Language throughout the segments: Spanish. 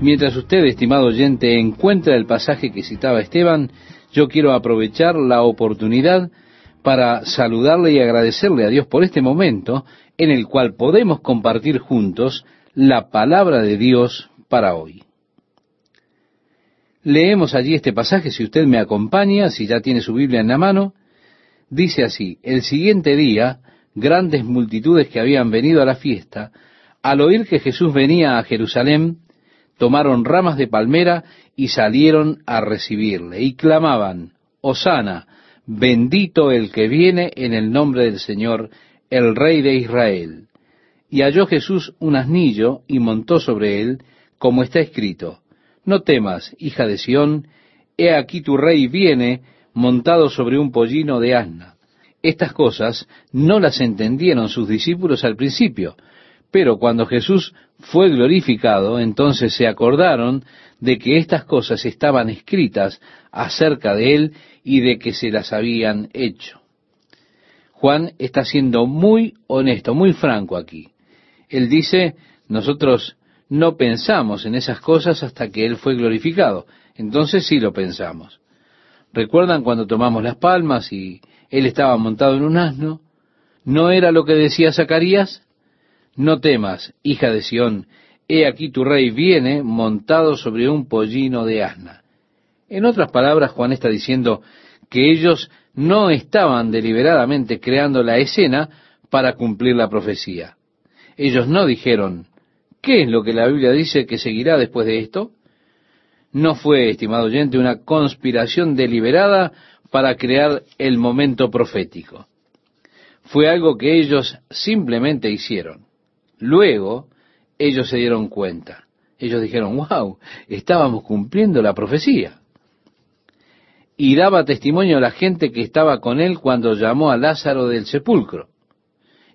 Mientras usted, estimado oyente, encuentra el pasaje que citaba Esteban, yo quiero aprovechar la oportunidad para saludarle y agradecerle a Dios por este momento en el cual podemos compartir juntos la palabra de Dios para hoy. Leemos allí este pasaje, si usted me acompaña, si ya tiene su Biblia en la mano, dice así, el siguiente día, grandes multitudes que habían venido a la fiesta, al oír que Jesús venía a Jerusalén, tomaron ramas de palmera y salieron a recibirle, y clamaban, Osana, bendito el que viene en el nombre del Señor, el Rey de Israel. Y halló Jesús un asnillo y montó sobre él, como está escrito, No temas, hija de Sión, he aquí tu rey viene montado sobre un pollino de asna. Estas cosas no las entendieron sus discípulos al principio, pero cuando Jesús fue glorificado, entonces se acordaron de que estas cosas estaban escritas acerca de él y de que se las habían hecho. Juan está siendo muy honesto, muy franco aquí. Él dice, nosotros no pensamos en esas cosas hasta que Él fue glorificado. Entonces sí lo pensamos. ¿Recuerdan cuando tomamos las palmas y Él estaba montado en un asno? ¿No era lo que decía Zacarías? No temas, hija de Sión, he aquí tu rey viene montado sobre un pollino de asna. En otras palabras, Juan está diciendo que ellos no estaban deliberadamente creando la escena para cumplir la profecía. Ellos no dijeron, ¿qué es lo que la Biblia dice que seguirá después de esto? No fue, estimado oyente, una conspiración deliberada para crear el momento profético. Fue algo que ellos simplemente hicieron. Luego, ellos se dieron cuenta. Ellos dijeron, wow, estábamos cumpliendo la profecía. Y daba testimonio la gente que estaba con él cuando llamó a Lázaro del sepulcro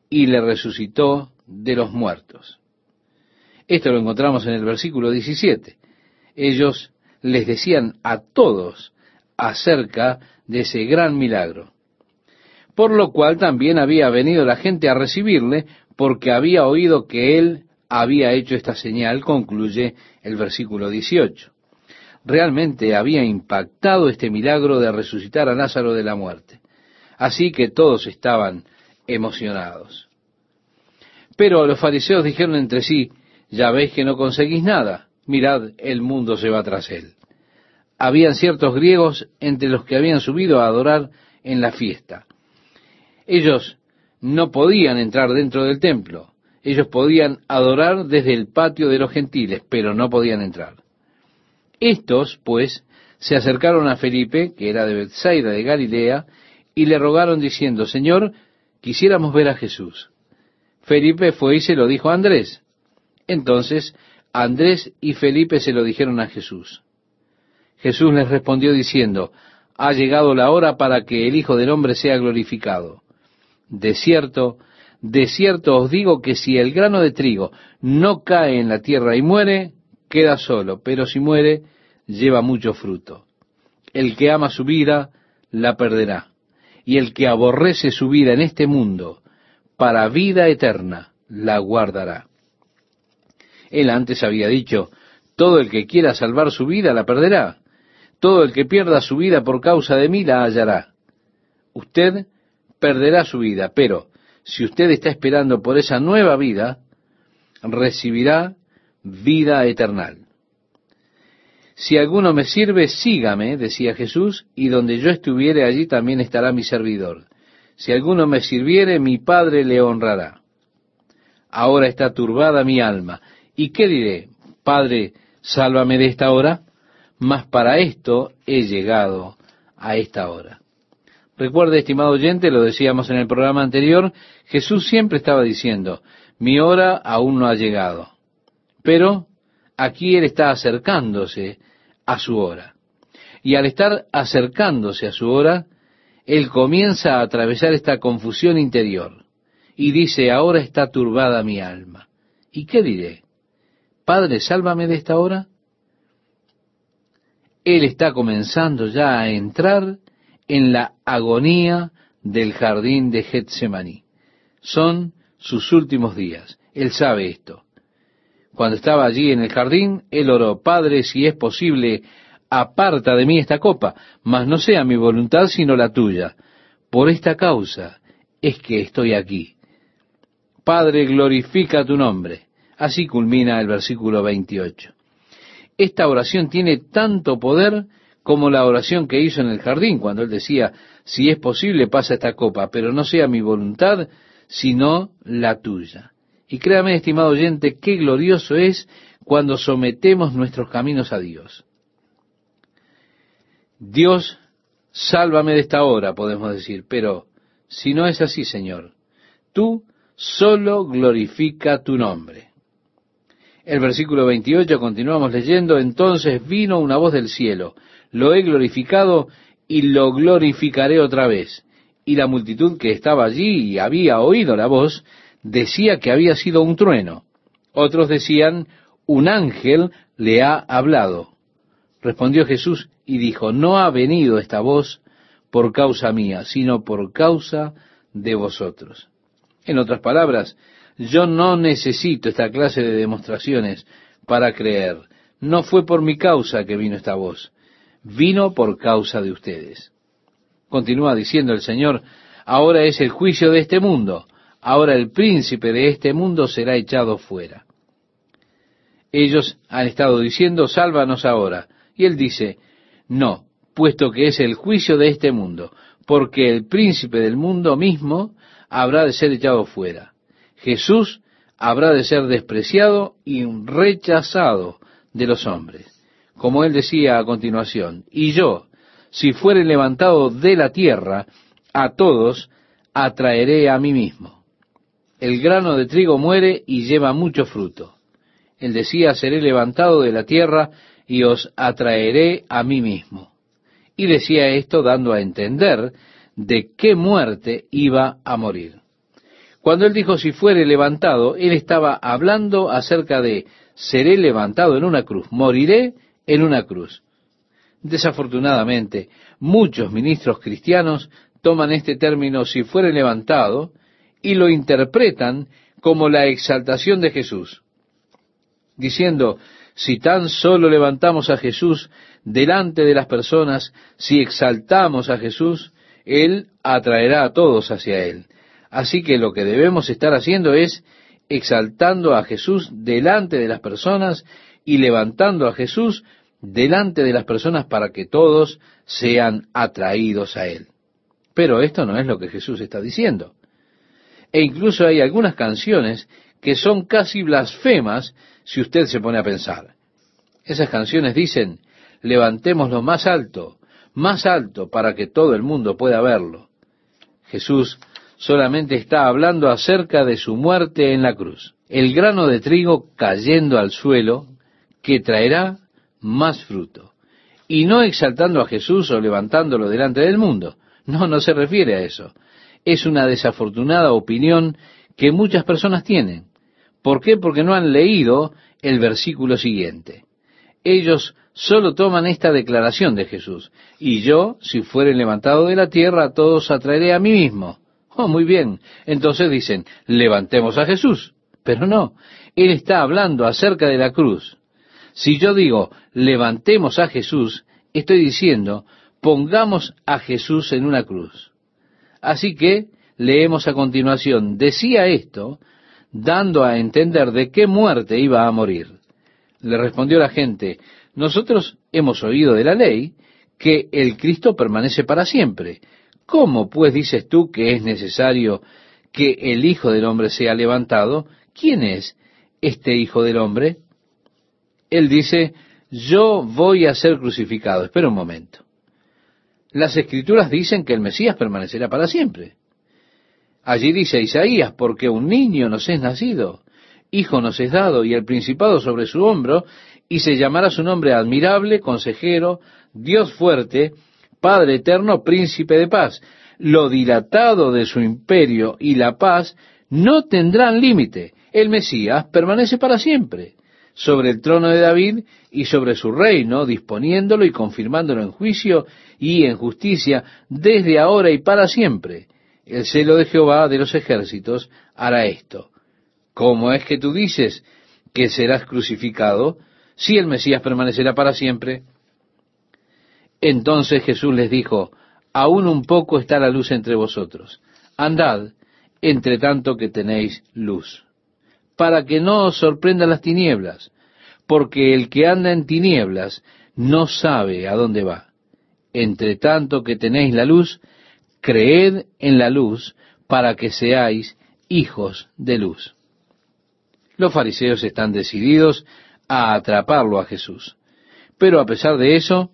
y le resucitó de los muertos. Esto lo encontramos en el versículo 17. Ellos les decían a todos acerca de ese gran milagro. Por lo cual también había venido la gente a recibirle porque había oído que él había hecho esta señal, concluye el versículo 18. Realmente había impactado este milagro de resucitar a Lázaro de la muerte. Así que todos estaban emocionados. Pero los fariseos dijeron entre sí, ya veis que no conseguís nada, mirad, el mundo se va tras él. Habían ciertos griegos entre los que habían subido a adorar en la fiesta. Ellos no podían entrar dentro del templo. Ellos podían adorar desde el patio de los gentiles, pero no podían entrar. Estos, pues, se acercaron a Felipe, que era de Bethsaida de Galilea, y le rogaron diciendo, Señor, quisiéramos ver a Jesús. Felipe fue y se lo dijo a Andrés. Entonces, Andrés y Felipe se lo dijeron a Jesús. Jesús les respondió diciendo, ha llegado la hora para que el Hijo del Hombre sea glorificado. De cierto, de cierto os digo que si el grano de trigo no cae en la tierra y muere, queda solo, pero si muere, lleva mucho fruto. El que ama su vida, la perderá. Y el que aborrece su vida en este mundo, para vida eterna, la guardará. Él antes había dicho, todo el que quiera salvar su vida, la perderá. Todo el que pierda su vida por causa de mí, la hallará. Usted perderá su vida, pero si usted está esperando por esa nueva vida, recibirá vida eterna. Si alguno me sirve, sígame, decía Jesús, y donde yo estuviere allí también estará mi servidor. Si alguno me sirviere, mi Padre le honrará. Ahora está turbada mi alma. ¿Y qué diré? Padre, sálvame de esta hora. Mas para esto he llegado a esta hora. Recuerde, estimado oyente, lo decíamos en el programa anterior, Jesús siempre estaba diciendo, mi hora aún no ha llegado. Pero aquí Él está acercándose a su hora. Y al estar acercándose a su hora, Él comienza a atravesar esta confusión interior. Y dice, ahora está turbada mi alma. ¿Y qué diré? Padre, sálvame de esta hora. Él está comenzando ya a entrar en la agonía del jardín de Getsemaní. Son sus últimos días. Él sabe esto. Cuando estaba allí en el jardín, él oró, Padre, si es posible, aparta de mí esta copa, mas no sea mi voluntad sino la tuya. Por esta causa es que estoy aquí. Padre, glorifica tu nombre. Así culmina el versículo 28. Esta oración tiene tanto poder como la oración que hizo en el jardín, cuando él decía, si es posible, pasa esta copa, pero no sea mi voluntad, sino la tuya. Y créame, estimado oyente, qué glorioso es cuando sometemos nuestros caminos a Dios. Dios, sálvame de esta hora, podemos decir, pero si no es así, Señor, tú solo glorifica tu nombre. El versículo 28 continuamos leyendo, entonces vino una voz del cielo, lo he glorificado y lo glorificaré otra vez. Y la multitud que estaba allí y había oído la voz, decía que había sido un trueno. Otros decían, un ángel le ha hablado. Respondió Jesús y dijo, no ha venido esta voz por causa mía, sino por causa de vosotros. En otras palabras, yo no necesito esta clase de demostraciones para creer. No fue por mi causa que vino esta voz, vino por causa de ustedes. Continúa diciendo el Señor, ahora es el juicio de este mundo, ahora el príncipe de este mundo será echado fuera. Ellos han estado diciendo, sálvanos ahora. Y él dice, no, puesto que es el juicio de este mundo, porque el príncipe del mundo mismo habrá de ser echado fuera. Jesús habrá de ser despreciado y rechazado de los hombres como él decía a continuación, y yo, si fuere levantado de la tierra, a todos atraeré a mí mismo. El grano de trigo muere y lleva mucho fruto. Él decía, seré levantado de la tierra y os atraeré a mí mismo. Y decía esto dando a entender de qué muerte iba a morir. Cuando él dijo si fuere levantado, él estaba hablando acerca de seré levantado en una cruz, moriré en una cruz. Desafortunadamente, muchos ministros cristianos toman este término si fuere levantado y lo interpretan como la exaltación de Jesús, diciendo, si tan solo levantamos a Jesús delante de las personas, si exaltamos a Jesús, Él atraerá a todos hacia Él. Así que lo que debemos estar haciendo es exaltando a Jesús delante de las personas y levantando a Jesús delante de las personas para que todos sean atraídos a Él. Pero esto no es lo que Jesús está diciendo. E incluso hay algunas canciones que son casi blasfemas si usted se pone a pensar. Esas canciones dicen, levantémoslo más alto, más alto para que todo el mundo pueda verlo. Jesús solamente está hablando acerca de su muerte en la cruz. El grano de trigo cayendo al suelo que traerá más fruto. Y no exaltando a Jesús o levantándolo delante del mundo. No, no se refiere a eso. Es una desafortunada opinión que muchas personas tienen. ¿Por qué? Porque no han leído el versículo siguiente. Ellos solo toman esta declaración de Jesús. Y yo, si fuere levantado de la tierra, a todos atraeré a mí mismo. Oh, muy bien. Entonces dicen, levantemos a Jesús. Pero no, Él está hablando acerca de la cruz. Si yo digo, levantemos a Jesús, estoy diciendo, pongamos a Jesús en una cruz. Así que leemos a continuación, decía esto, dando a entender de qué muerte iba a morir. Le respondió la gente, nosotros hemos oído de la ley que el Cristo permanece para siempre. ¿Cómo pues dices tú que es necesario que el Hijo del Hombre sea levantado? ¿Quién es este Hijo del Hombre? Él dice, yo voy a ser crucificado. Espera un momento. Las escrituras dicen que el Mesías permanecerá para siempre. Allí dice Isaías, porque un niño nos es nacido, hijo nos es dado, y el principado sobre su hombro, y se llamará su nombre admirable, consejero, Dios fuerte, Padre eterno, príncipe de paz. Lo dilatado de su imperio y la paz no tendrán límite. El Mesías permanece para siempre sobre el trono de David y sobre su reino, disponiéndolo y confirmándolo en juicio y en justicia desde ahora y para siempre. El celo de Jehová de los ejércitos hará esto. ¿Cómo es que tú dices que serás crucificado, si el Mesías permanecerá para siempre. Entonces Jesús les dijo, aún un poco está la luz entre vosotros. Andad, entre tanto que tenéis luz, para que no os sorprendan las tinieblas, porque el que anda en tinieblas no sabe a dónde va. Entre tanto que tenéis la luz, creed en la luz, para que seáis hijos de luz. Los fariseos están decididos a atraparlo a Jesús. Pero a pesar de eso,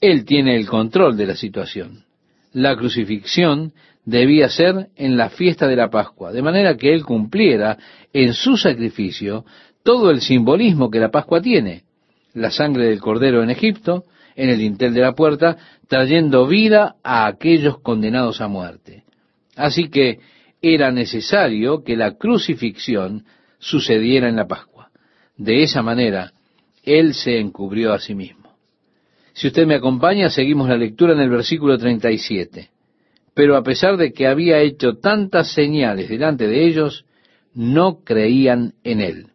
Él tiene el control de la situación. La crucifixión debía ser en la fiesta de la Pascua, de manera que Él cumpliera en su sacrificio todo el simbolismo que la Pascua tiene. La sangre del cordero en Egipto, en el dintel de la puerta, trayendo vida a aquellos condenados a muerte. Así que era necesario que la crucifixión sucediera en la Pascua. De esa manera, Él se encubrió a sí mismo. Si usted me acompaña, seguimos la lectura en el versículo 37. Pero a pesar de que había hecho tantas señales delante de ellos, no creían en Él.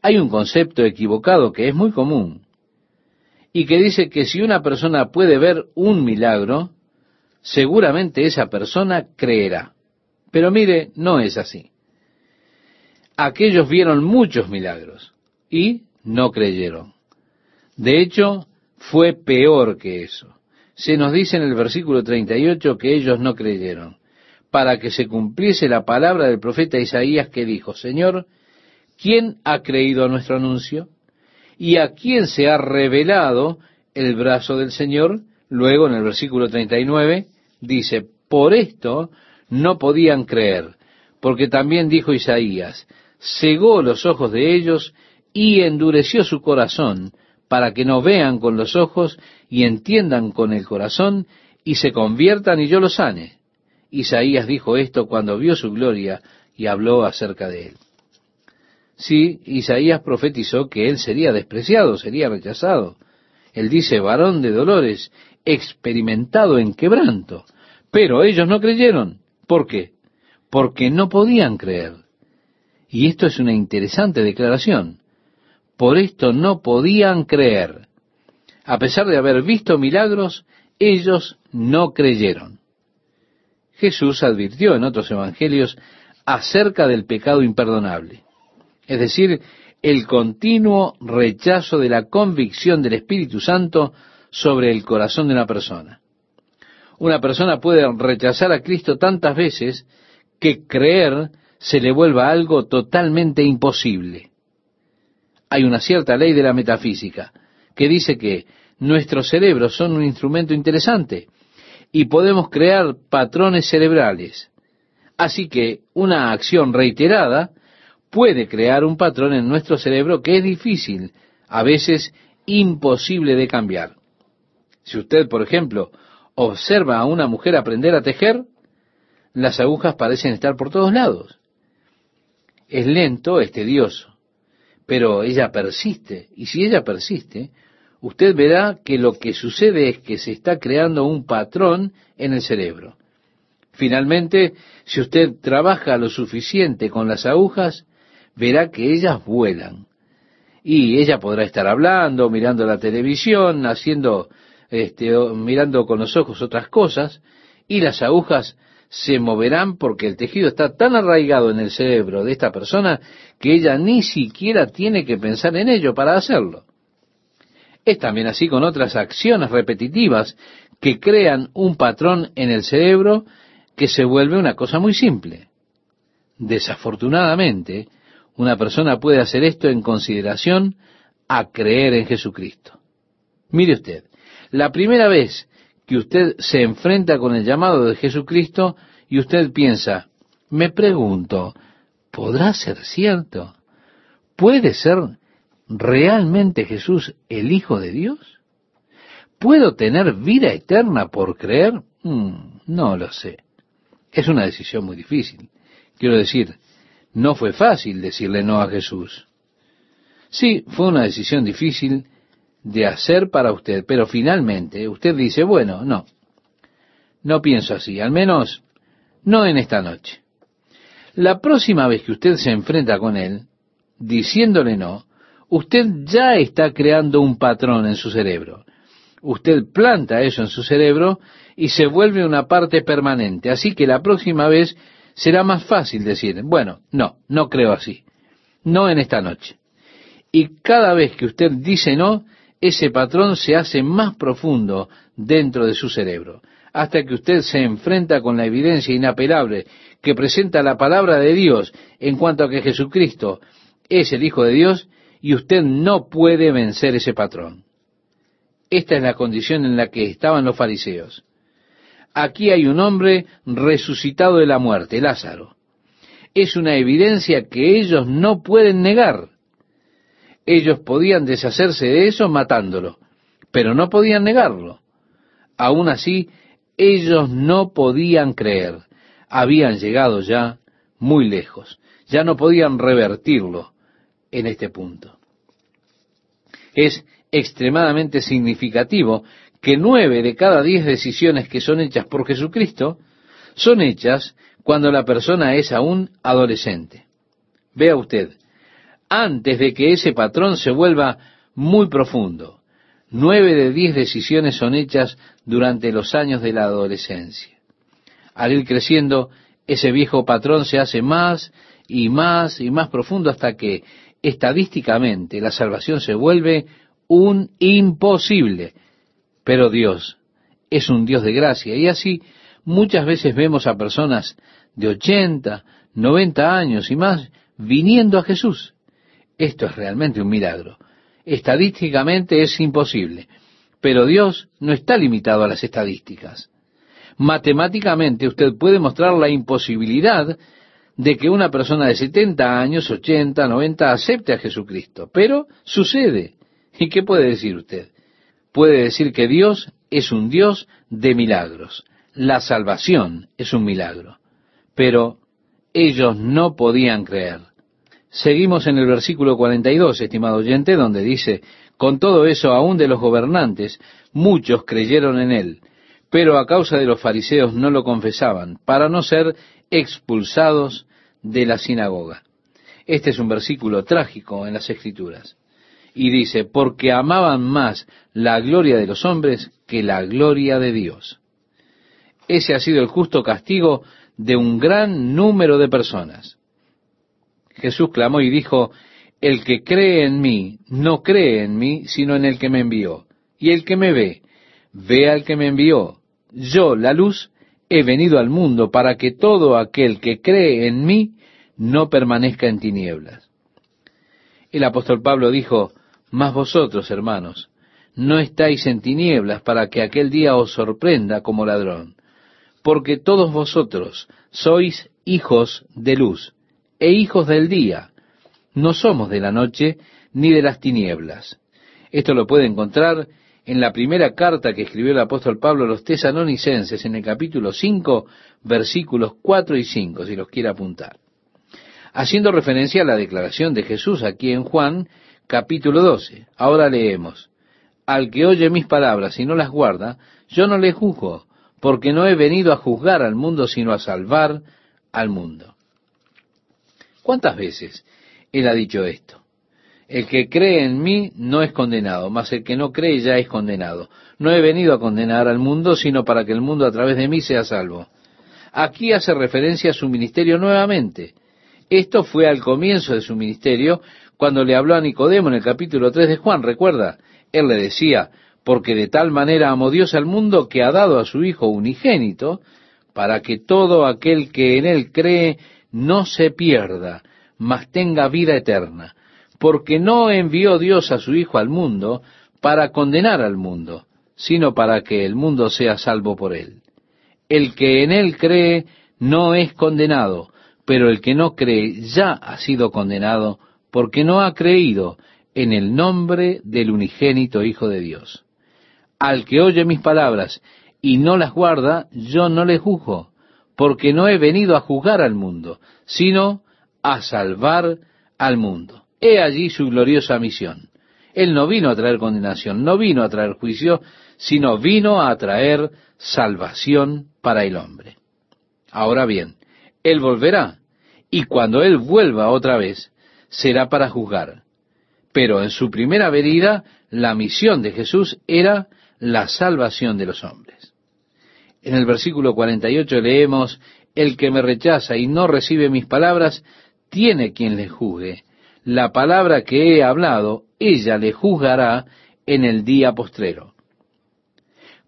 Hay un concepto equivocado que es muy común y que dice que si una persona puede ver un milagro, seguramente esa persona creerá. Pero mire, no es así. Aquellos vieron muchos milagros y no creyeron. De hecho, fue peor que eso. Se nos dice en el versículo 38 que ellos no creyeron, para que se cumpliese la palabra del profeta Isaías que dijo, Señor, ¿quién ha creído a nuestro anuncio? ¿Y a quién se ha revelado el brazo del Señor? Luego en el versículo 39 dice, por esto no podían creer, porque también dijo Isaías, cegó los ojos de ellos y endureció su corazón, para que no vean con los ojos y entiendan con el corazón y se conviertan y yo los sane. Isaías dijo esto cuando vio su gloria y habló acerca de él. Sí, Isaías profetizó que él sería despreciado, sería rechazado. Él dice, varón de dolores, experimentado en quebranto. Pero ellos no creyeron. ¿Por qué? Porque no podían creer. Y esto es una interesante declaración. Por esto no podían creer. A pesar de haber visto milagros, ellos no creyeron. Jesús advirtió en otros evangelios acerca del pecado imperdonable, es decir, el continuo rechazo de la convicción del Espíritu Santo sobre el corazón de una persona una persona puede rechazar a Cristo tantas veces que creer se le vuelva algo totalmente imposible. Hay una cierta ley de la metafísica que dice que nuestros cerebros son un instrumento interesante y podemos crear patrones cerebrales. Así que una acción reiterada puede crear un patrón en nuestro cerebro que es difícil, a veces imposible de cambiar. Si usted, por ejemplo, observa a una mujer aprender a tejer, las agujas parecen estar por todos lados. Es lento, es tedioso, pero ella persiste, y si ella persiste, usted verá que lo que sucede es que se está creando un patrón en el cerebro. Finalmente, si usted trabaja lo suficiente con las agujas, verá que ellas vuelan. Y ella podrá estar hablando, mirando la televisión, haciendo este, mirando con los ojos otras cosas, y las agujas se moverán porque el tejido está tan arraigado en el cerebro de esta persona que ella ni siquiera tiene que pensar en ello para hacerlo. Es también así con otras acciones repetitivas que crean un patrón en el cerebro que se vuelve una cosa muy simple. Desafortunadamente, una persona puede hacer esto en consideración a creer en Jesucristo. Mire usted, la primera vez que usted se enfrenta con el llamado de Jesucristo y usted piensa, me pregunto, ¿podrá ser cierto? ¿Puede ser realmente Jesús el Hijo de Dios? ¿Puedo tener vida eterna por creer? Hmm, no lo sé. Es una decisión muy difícil. Quiero decir, no fue fácil decirle no a Jesús. Sí, fue una decisión difícil de hacer para usted, pero finalmente usted dice, bueno, no, no pienso así, al menos no en esta noche. La próxima vez que usted se enfrenta con él, diciéndole no, usted ya está creando un patrón en su cerebro. Usted planta eso en su cerebro y se vuelve una parte permanente. Así que la próxima vez será más fácil decir, bueno, no, no creo así. No en esta noche. Y cada vez que usted dice no, ese patrón se hace más profundo dentro de su cerebro, hasta que usted se enfrenta con la evidencia inapelable que presenta la palabra de Dios en cuanto a que Jesucristo es el Hijo de Dios y usted no puede vencer ese patrón. Esta es la condición en la que estaban los fariseos. Aquí hay un hombre resucitado de la muerte, Lázaro. Es una evidencia que ellos no pueden negar. Ellos podían deshacerse de eso matándolo, pero no podían negarlo. Aún así, ellos no podían creer. Habían llegado ya muy lejos. Ya no podían revertirlo en este punto. Es extremadamente significativo que nueve de cada diez decisiones que son hechas por Jesucristo son hechas cuando la persona es aún adolescente. Vea usted, antes de que ese patrón se vuelva muy profundo, nueve de diez decisiones son hechas durante los años de la adolescencia. Al ir creciendo, ese viejo patrón se hace más y más y más profundo hasta que estadísticamente la salvación se vuelve un imposible pero Dios es un Dios de gracia. Y así muchas veces vemos a personas de 80, 90 años y más viniendo a Jesús. Esto es realmente un milagro. Estadísticamente es imposible, pero Dios no está limitado a las estadísticas. Matemáticamente usted puede mostrar la imposibilidad de que una persona de 70 años, 80, 90 acepte a Jesucristo, pero sucede. ¿Y qué puede decir usted? puede decir que Dios es un Dios de milagros. La salvación es un milagro. Pero ellos no podían creer. Seguimos en el versículo 42, estimado oyente, donde dice, con todo eso aún de los gobernantes, muchos creyeron en él, pero a causa de los fariseos no lo confesaban, para no ser expulsados de la sinagoga. Este es un versículo trágico en las Escrituras y dice, porque amaban más la gloria de los hombres que la gloria de Dios. Ese ha sido el justo castigo de un gran número de personas. Jesús clamó y dijo, el que cree en mí, no cree en mí, sino en el que me envió. Y el que me ve, ve al que me envió. Yo, la luz, he venido al mundo para que todo aquel que cree en mí no permanezca en tinieblas. El apóstol Pablo dijo, mas vosotros, hermanos, no estáis en tinieblas para que aquel día os sorprenda como ladrón, porque todos vosotros sois hijos de luz e hijos del día. No somos de la noche ni de las tinieblas. Esto lo puede encontrar en la primera carta que escribió el apóstol Pablo a los tesanonicenses en el capítulo 5, versículos 4 y 5, si los quiere apuntar. Haciendo referencia a la declaración de Jesús aquí en Juan, capítulo 12. Ahora leemos, al que oye mis palabras y no las guarda, yo no le juzgo, porque no he venido a juzgar al mundo, sino a salvar al mundo. ¿Cuántas veces él ha dicho esto? El que cree en mí no es condenado, mas el que no cree ya es condenado. No he venido a condenar al mundo, sino para que el mundo a través de mí sea salvo. Aquí hace referencia a su ministerio nuevamente. Esto fue al comienzo de su ministerio, cuando le habló a Nicodemo en el capítulo 3 de Juan, recuerda, él le decía, porque de tal manera amó Dios al mundo que ha dado a su Hijo unigénito, para que todo aquel que en él cree no se pierda, mas tenga vida eterna, porque no envió Dios a su Hijo al mundo para condenar al mundo, sino para que el mundo sea salvo por él. El que en él cree no es condenado, pero el que no cree ya ha sido condenado porque no ha creído en el nombre del unigénito Hijo de Dios. Al que oye mis palabras y no las guarda, yo no le juzgo, porque no he venido a juzgar al mundo, sino a salvar al mundo. He allí su gloriosa misión. Él no vino a traer condenación, no vino a traer juicio, sino vino a traer salvación para el hombre. Ahora bien, Él volverá, y cuando Él vuelva otra vez, será para juzgar. Pero en su primera venida, la misión de Jesús era la salvación de los hombres. En el versículo 48 leemos, El que me rechaza y no recibe mis palabras, tiene quien le juzgue. La palabra que he hablado, ella le juzgará en el día postrero.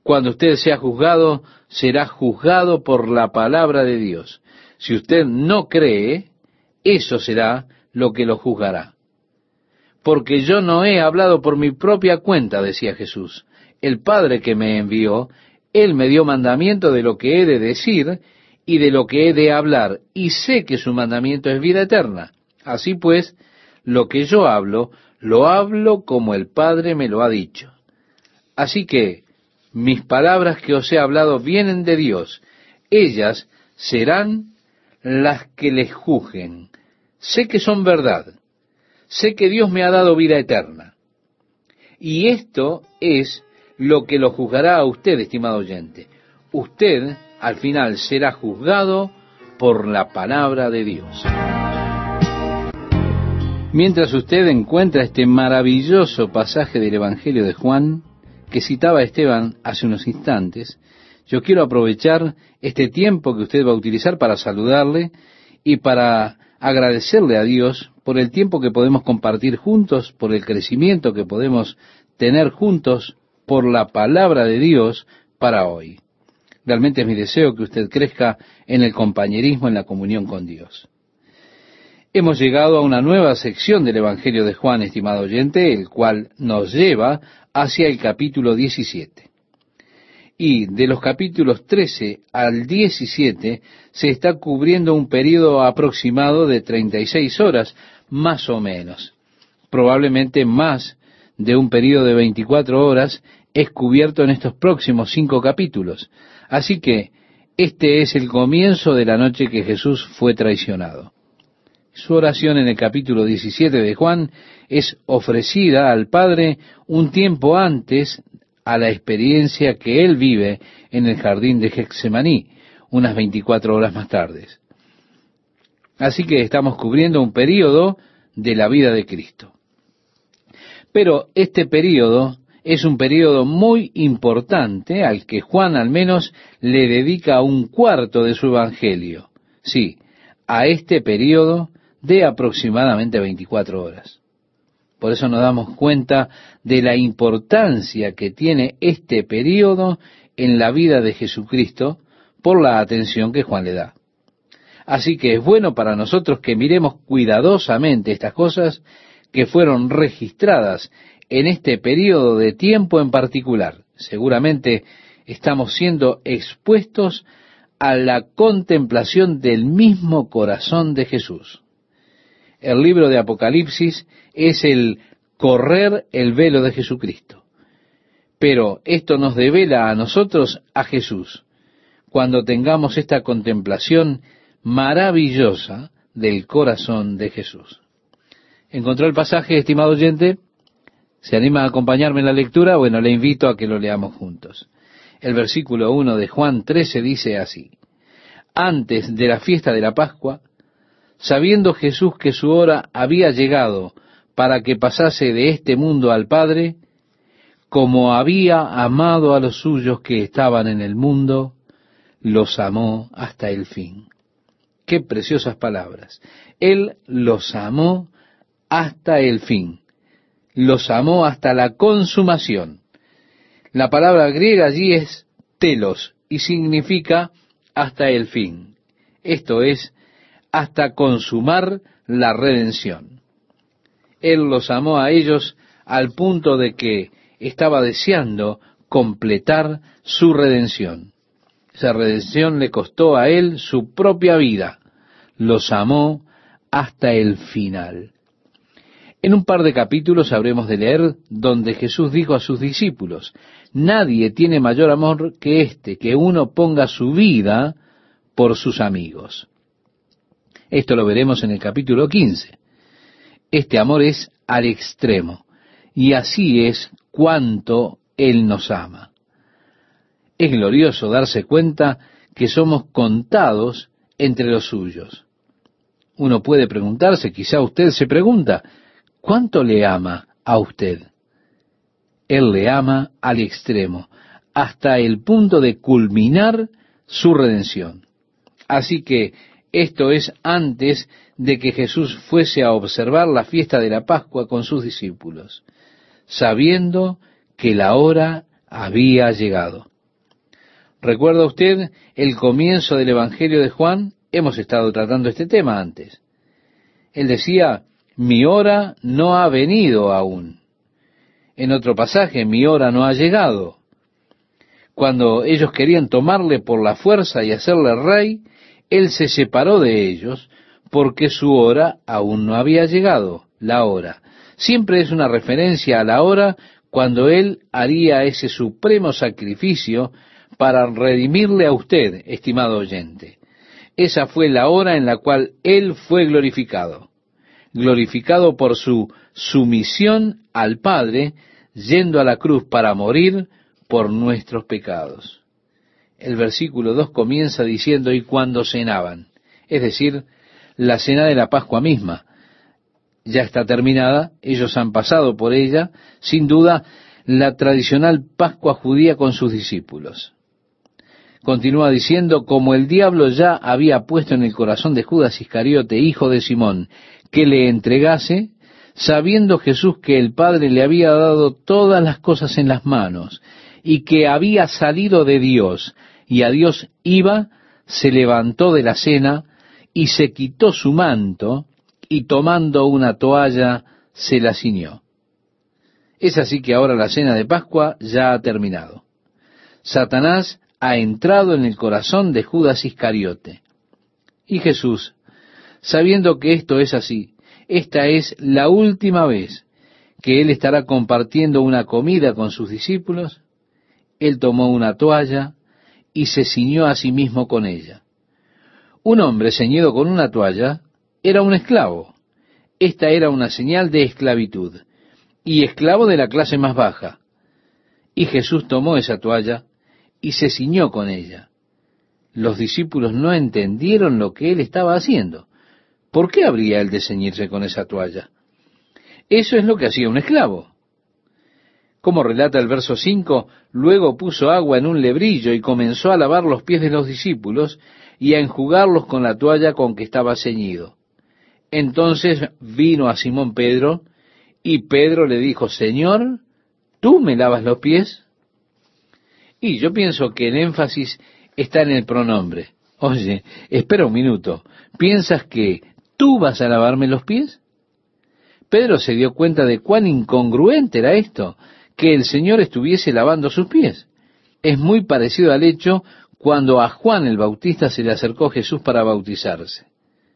Cuando usted sea juzgado, será juzgado por la palabra de Dios. Si usted no cree, eso será lo que lo juzgará. Porque yo no he hablado por mi propia cuenta, decía Jesús. El Padre que me envió, Él me dio mandamiento de lo que he de decir y de lo que he de hablar, y sé que su mandamiento es vida eterna. Así pues, lo que yo hablo, lo hablo como el Padre me lo ha dicho. Así que mis palabras que os he hablado vienen de Dios. Ellas serán las que les juzguen. Sé que son verdad. Sé que Dios me ha dado vida eterna. Y esto es lo que lo juzgará a usted, estimado oyente. Usted, al final, será juzgado por la palabra de Dios. Mientras usted encuentra este maravilloso pasaje del Evangelio de Juan, que citaba Esteban hace unos instantes, yo quiero aprovechar este tiempo que usted va a utilizar para saludarle y para agradecerle a Dios por el tiempo que podemos compartir juntos, por el crecimiento que podemos tener juntos, por la palabra de Dios para hoy. Realmente es mi deseo que usted crezca en el compañerismo, en la comunión con Dios. Hemos llegado a una nueva sección del Evangelio de Juan, estimado oyente, el cual nos lleva hacia el capítulo 17. Y de los capítulos 13 al 17 se está cubriendo un periodo aproximado de 36 horas, más o menos. Probablemente más de un periodo de 24 horas es cubierto en estos próximos cinco capítulos. Así que este es el comienzo de la noche que Jesús fue traicionado. Su oración en el capítulo 17 de Juan es ofrecida al Padre un tiempo antes a la experiencia que él vive en el jardín de Getsemaní, unas 24 horas más tarde. Así que estamos cubriendo un periodo de la vida de Cristo. Pero este periodo es un periodo muy importante al que Juan al menos le dedica un cuarto de su evangelio. Sí, a este periodo de aproximadamente 24 horas. Por eso nos damos cuenta de la importancia que tiene este periodo en la vida de Jesucristo por la atención que Juan le da. Así que es bueno para nosotros que miremos cuidadosamente estas cosas que fueron registradas en este periodo de tiempo en particular. Seguramente estamos siendo expuestos a la contemplación del mismo corazón de Jesús el libro de Apocalipsis es el correr el velo de Jesucristo. Pero esto nos devela a nosotros a Jesús cuando tengamos esta contemplación maravillosa del corazón de Jesús. ¿Encontró el pasaje, estimado oyente? ¿Se anima a acompañarme en la lectura? Bueno, le invito a que lo leamos juntos. El versículo 1 de Juan 13 dice así, Antes de la fiesta de la Pascua, sabiendo Jesús que su hora había llegado para que pasase de este mundo al Padre, como había amado a los suyos que estaban en el mundo, los amó hasta el fin. Qué preciosas palabras. Él los amó hasta el fin. Los amó hasta la consumación. La palabra griega allí es telos y significa hasta el fin. Esto es hasta consumar la redención. Él los amó a ellos al punto de que estaba deseando completar su redención. Esa redención le costó a él su propia vida. Los amó hasta el final. En un par de capítulos habremos de leer donde Jesús dijo a sus discípulos, nadie tiene mayor amor que este, que uno ponga su vida por sus amigos. Esto lo veremos en el capítulo 15. Este amor es al extremo, y así es cuanto Él nos ama. Es glorioso darse cuenta que somos contados entre los suyos. Uno puede preguntarse, quizá usted se pregunta, ¿cuánto le ama a usted? Él le ama al extremo, hasta el punto de culminar su redención. Así que esto es antes de que Jesús fuese a observar la fiesta de la Pascua con sus discípulos, sabiendo que la hora había llegado. ¿Recuerda usted el comienzo del Evangelio de Juan? Hemos estado tratando este tema antes. Él decía, mi hora no ha venido aún. En otro pasaje, mi hora no ha llegado. Cuando ellos querían tomarle por la fuerza y hacerle rey, él se separó de ellos porque su hora aún no había llegado, la hora. Siempre es una referencia a la hora cuando él haría ese supremo sacrificio para redimirle a usted, estimado oyente. Esa fue la hora en la cual Él fue glorificado, glorificado por su sumisión al Padre, yendo a la cruz para morir por nuestros pecados. El versículo 2 comienza diciendo, y cuando cenaban, es decir, la cena de la Pascua misma, ya está terminada, ellos han pasado por ella, sin duda, la tradicional Pascua judía con sus discípulos. Continúa diciendo, como el diablo ya había puesto en el corazón de Judas Iscariote, hijo de Simón, que le entregase, sabiendo Jesús que el Padre le había dado todas las cosas en las manos, y que había salido de Dios, y a Dios iba, se levantó de la cena, y se quitó su manto, y tomando una toalla, se la ciñó. Es así que ahora la cena de Pascua ya ha terminado. Satanás ha entrado en el corazón de Judas Iscariote. Y Jesús, sabiendo que esto es así, esta es la última vez que él estará compartiendo una comida con sus discípulos, él tomó una toalla y se ciñó a sí mismo con ella. Un hombre ceñido con una toalla era un esclavo. Esta era una señal de esclavitud, y esclavo de la clase más baja. Y Jesús tomó esa toalla y se ciñó con ella. Los discípulos no entendieron lo que él estaba haciendo. ¿Por qué habría él de ceñirse con esa toalla? Eso es lo que hacía un esclavo. Como relata el verso 5, luego puso agua en un lebrillo y comenzó a lavar los pies de los discípulos y a enjugarlos con la toalla con que estaba ceñido. Entonces vino a Simón Pedro y Pedro le dijo, Señor, ¿tú me lavas los pies? Y yo pienso que el énfasis está en el pronombre. Oye, espera un minuto. ¿Piensas que tú vas a lavarme los pies? Pedro se dio cuenta de cuán incongruente era esto, que el Señor estuviese lavando sus pies. Es muy parecido al hecho cuando a Juan el Bautista se le acercó Jesús para bautizarse.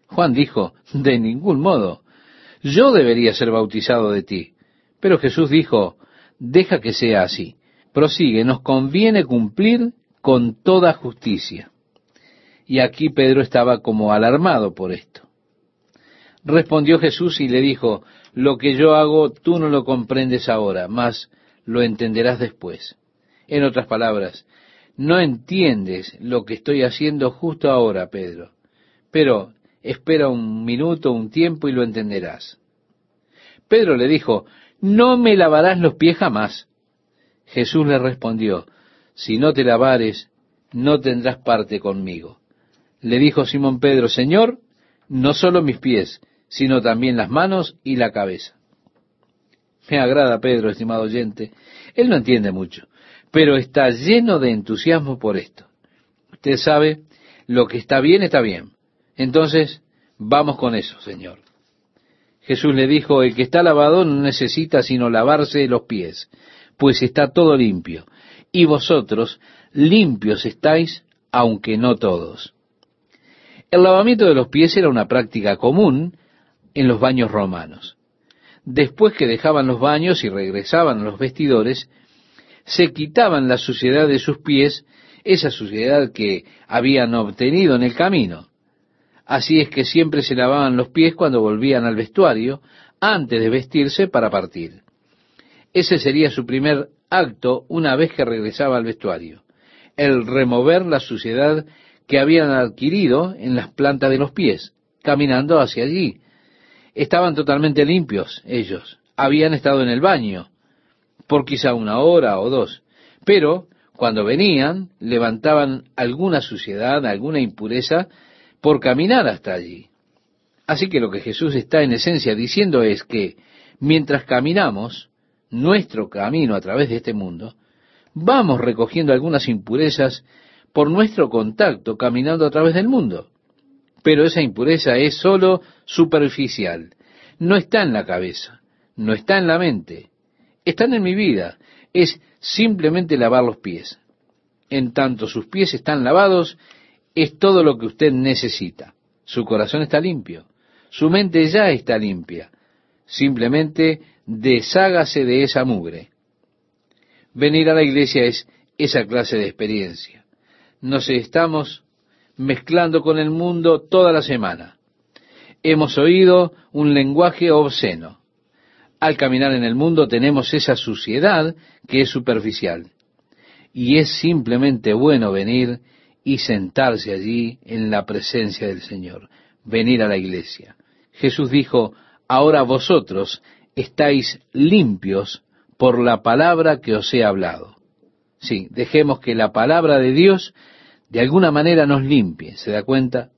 Juan dijo, de ningún modo, yo debería ser bautizado de ti. Pero Jesús dijo, deja que sea así prosigue, nos conviene cumplir con toda justicia. Y aquí Pedro estaba como alarmado por esto. Respondió Jesús y le dijo, lo que yo hago tú no lo comprendes ahora, mas lo entenderás después. En otras palabras, no entiendes lo que estoy haciendo justo ahora, Pedro, pero espera un minuto, un tiempo y lo entenderás. Pedro le dijo, no me lavarás los pies jamás. Jesús le respondió, si no te lavares, no tendrás parte conmigo. Le dijo Simón Pedro, Señor, no solo mis pies, sino también las manos y la cabeza. Me agrada Pedro, estimado oyente. Él no entiende mucho, pero está lleno de entusiasmo por esto. Usted sabe, lo que está bien está bien. Entonces, vamos con eso, Señor. Jesús le dijo, el que está lavado no necesita sino lavarse los pies, pues está todo limpio, y vosotros limpios estáis, aunque no todos. El lavamiento de los pies era una práctica común en los baños romanos. Después que dejaban los baños y regresaban a los vestidores, se quitaban la suciedad de sus pies, esa suciedad que habían obtenido en el camino. Así es que siempre se lavaban los pies cuando volvían al vestuario, antes de vestirse para partir. Ese sería su primer acto una vez que regresaba al vestuario, el remover la suciedad que habían adquirido en las plantas de los pies. caminando hacia allí. Estaban totalmente limpios ellos, habían estado en el baño, por quizá una hora o dos, pero cuando venían levantaban alguna suciedad, alguna impureza por caminar hasta allí. Así que lo que Jesús está en esencia diciendo es que mientras caminamos nuestro camino a través de este mundo, vamos recogiendo algunas impurezas por nuestro contacto caminando a través del mundo. Pero esa impureza es sólo superficial, no está en la cabeza, no está en la mente, están en mi vida, es simplemente lavar los pies. En tanto sus pies están lavados, es todo lo que usted necesita. Su corazón está limpio, su mente ya está limpia. Simplemente deshágase de esa mugre. Venir a la iglesia es esa clase de experiencia. Nos estamos mezclando con el mundo toda la semana. Hemos oído un lenguaje obsceno. Al caminar en el mundo tenemos esa suciedad que es superficial. Y es simplemente bueno venir y sentarse allí en la presencia del Señor, venir a la iglesia. Jesús dijo, ahora vosotros estáis limpios por la palabra que os he hablado. Sí, dejemos que la palabra de Dios de alguna manera nos limpie, ¿se da cuenta?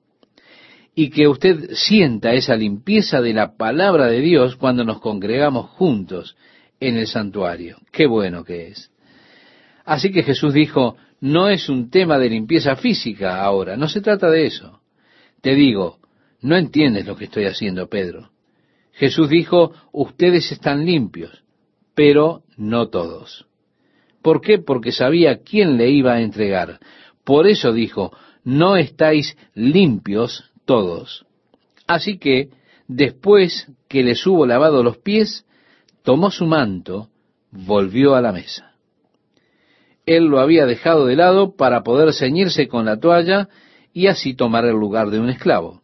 Y que usted sienta esa limpieza de la palabra de Dios cuando nos congregamos juntos en el santuario. Qué bueno que es. Así que Jesús dijo, no es un tema de limpieza física ahora, no se trata de eso. Te digo, no entiendes lo que estoy haciendo, Pedro. Jesús dijo, ustedes están limpios, pero no todos. ¿Por qué? Porque sabía quién le iba a entregar. Por eso dijo, no estáis limpios todos. Así que, después que les hubo lavado los pies, tomó su manto, volvió a la mesa. Él lo había dejado de lado para poder ceñirse con la toalla y así tomar el lugar de un esclavo.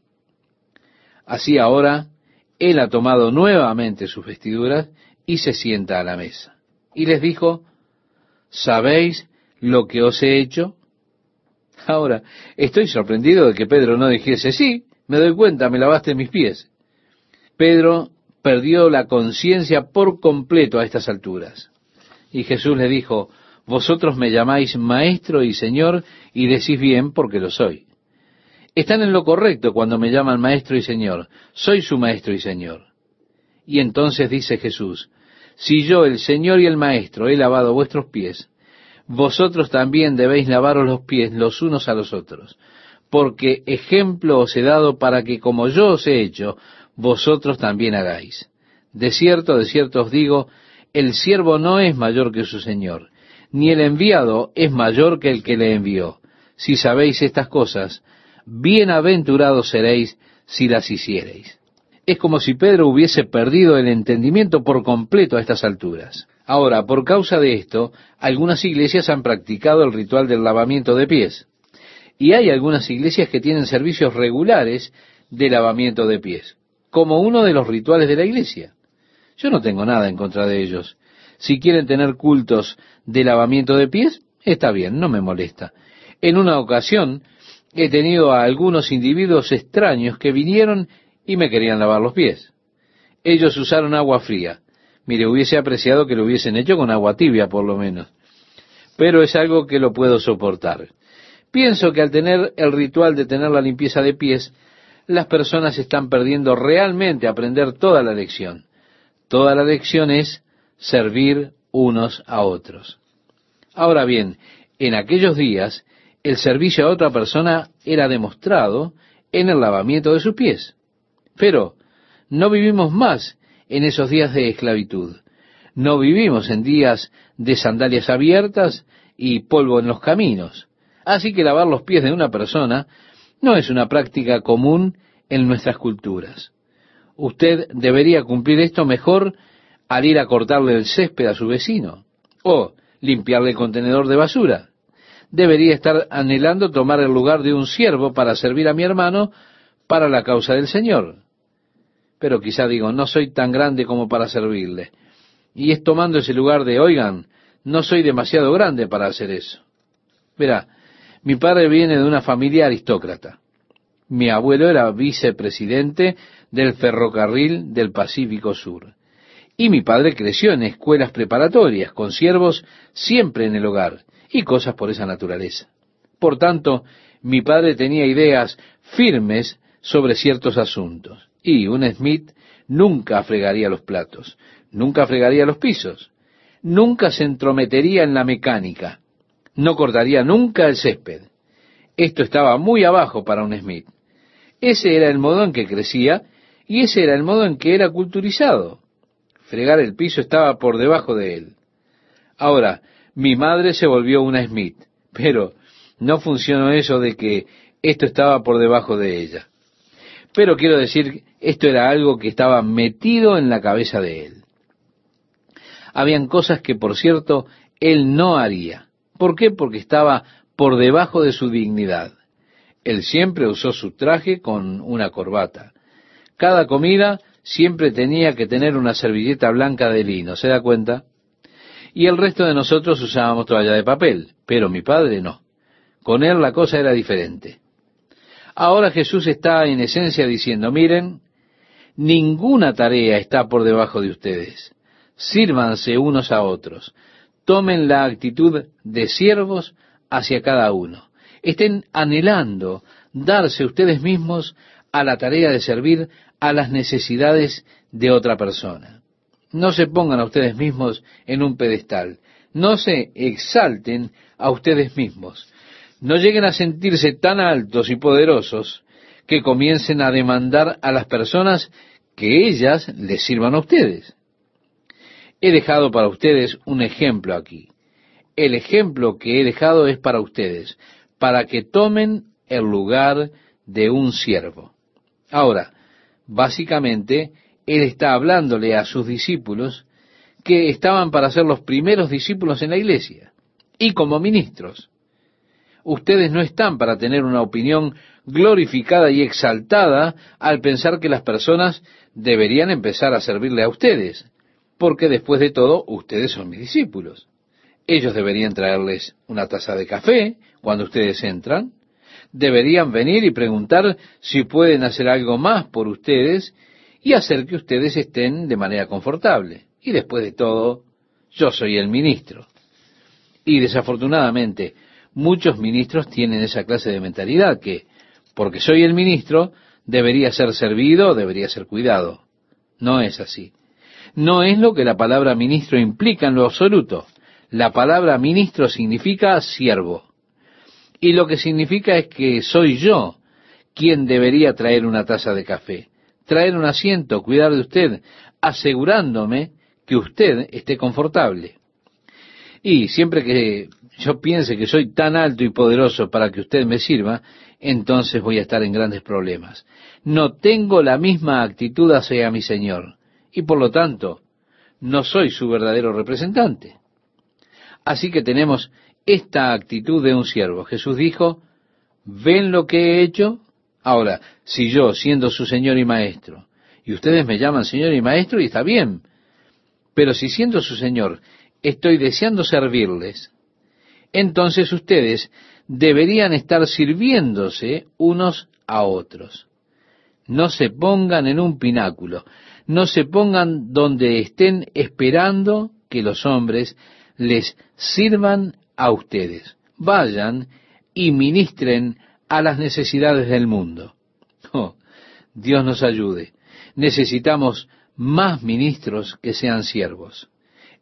Así ahora, él ha tomado nuevamente sus vestiduras y se sienta a la mesa. Y les dijo, ¿sabéis lo que os he hecho? Ahora, estoy sorprendido de que Pedro no dijese, sí, me doy cuenta, me lavaste mis pies. Pedro perdió la conciencia por completo a estas alturas. Y Jesús le dijo, vosotros me llamáis maestro y señor y decís bien porque lo soy. Están en lo correcto cuando me llaman maestro y señor. Soy su maestro y señor. Y entonces dice Jesús, si yo, el Señor y el Maestro, he lavado vuestros pies, vosotros también debéis lavaros los pies los unos a los otros, porque ejemplo os he dado para que como yo os he hecho, vosotros también hagáis. De cierto, de cierto os digo, el siervo no es mayor que su Señor, ni el enviado es mayor que el que le envió. Si sabéis estas cosas, bienaventurados seréis si las hiciereis. Es como si Pedro hubiese perdido el entendimiento por completo a estas alturas. Ahora, por causa de esto, algunas iglesias han practicado el ritual del lavamiento de pies. Y hay algunas iglesias que tienen servicios regulares de lavamiento de pies, como uno de los rituales de la iglesia. Yo no tengo nada en contra de ellos. Si quieren tener cultos de lavamiento de pies, está bien, no me molesta. En una ocasión he tenido a algunos individuos extraños que vinieron y me querían lavar los pies. Ellos usaron agua fría. Mire, hubiese apreciado que lo hubiesen hecho con agua tibia por lo menos. Pero es algo que lo puedo soportar. Pienso que al tener el ritual de tener la limpieza de pies, las personas están perdiendo realmente aprender toda la lección. Toda la lección es servir unos a otros. Ahora bien, en aquellos días, el servicio a otra persona era demostrado en el lavamiento de sus pies. Pero no vivimos más en esos días de esclavitud. No vivimos en días de sandalias abiertas y polvo en los caminos. Así que lavar los pies de una persona no es una práctica común en nuestras culturas. Usted debería cumplir esto mejor al ir a cortarle el césped a su vecino o limpiarle el contenedor de basura. Debería estar anhelando tomar el lugar de un siervo para servir a mi hermano para la causa del Señor pero quizá digo, no soy tan grande como para servirle. Y es tomando ese lugar de, oigan, no soy demasiado grande para hacer eso. Verá, mi padre viene de una familia aristócrata. Mi abuelo era vicepresidente del ferrocarril del Pacífico Sur. Y mi padre creció en escuelas preparatorias, con siervos siempre en el hogar, y cosas por esa naturaleza. Por tanto, mi padre tenía ideas firmes sobre ciertos asuntos. Y un Smith nunca fregaría los platos, nunca fregaría los pisos, nunca se entrometería en la mecánica, no cortaría nunca el césped. Esto estaba muy abajo para un Smith. Ese era el modo en que crecía y ese era el modo en que era culturizado. Fregar el piso estaba por debajo de él. Ahora, mi madre se volvió una Smith, pero no funcionó eso de que esto estaba por debajo de ella. Pero quiero decir, esto era algo que estaba metido en la cabeza de él. Habían cosas que, por cierto, él no haría. ¿Por qué? Porque estaba por debajo de su dignidad. Él siempre usó su traje con una corbata. Cada comida siempre tenía que tener una servilleta blanca de lino, ¿se da cuenta? Y el resto de nosotros usábamos toalla de papel, pero mi padre no. Con él la cosa era diferente. Ahora Jesús está en esencia diciendo, miren, ninguna tarea está por debajo de ustedes. Sírvanse unos a otros. Tomen la actitud de siervos hacia cada uno estén anhelando darse ustedes mismos a la tarea de servir a las necesidades de otra persona. No se pongan a ustedes mismos en un pedestal, no se exalten a ustedes mismos, no lleguen a sentirse tan altos y poderosos que comiencen a demandar a las personas que ellas les sirvan a ustedes. He dejado para ustedes un ejemplo aquí. El ejemplo que he dejado es para ustedes, para que tomen el lugar de un siervo. Ahora, básicamente, Él está hablándole a sus discípulos que estaban para ser los primeros discípulos en la iglesia y como ministros. Ustedes no están para tener una opinión glorificada y exaltada al pensar que las personas deberían empezar a servirle a ustedes, porque después de todo ustedes son mis discípulos. Ellos deberían traerles una taza de café cuando ustedes entran. Deberían venir y preguntar si pueden hacer algo más por ustedes y hacer que ustedes estén de manera confortable. Y después de todo, yo soy el ministro. Y desafortunadamente, muchos ministros tienen esa clase de mentalidad que, porque soy el ministro, debería ser servido, debería ser cuidado. No es así. No es lo que la palabra ministro implica en lo absoluto. La palabra ministro significa siervo. Y lo que significa es que soy yo quien debería traer una taza de café, traer un asiento, cuidar de usted, asegurándome que usted esté confortable. Y siempre que yo piense que soy tan alto y poderoso para que usted me sirva, entonces voy a estar en grandes problemas. No tengo la misma actitud hacia mi Señor y por lo tanto no soy su verdadero representante. Así que tenemos esta actitud de un siervo. Jesús dijo, ¿ven lo que he hecho? Ahora, si yo, siendo su Señor y Maestro, y ustedes me llaman Señor y Maestro, y está bien, pero si siendo su Señor estoy deseando servirles, entonces ustedes deberían estar sirviéndose unos a otros. No se pongan en un pináculo, no se pongan donde estén esperando que los hombres les sirvan a ustedes. Vayan y ministren a las necesidades del mundo. Oh, Dios nos ayude. Necesitamos más ministros que sean siervos.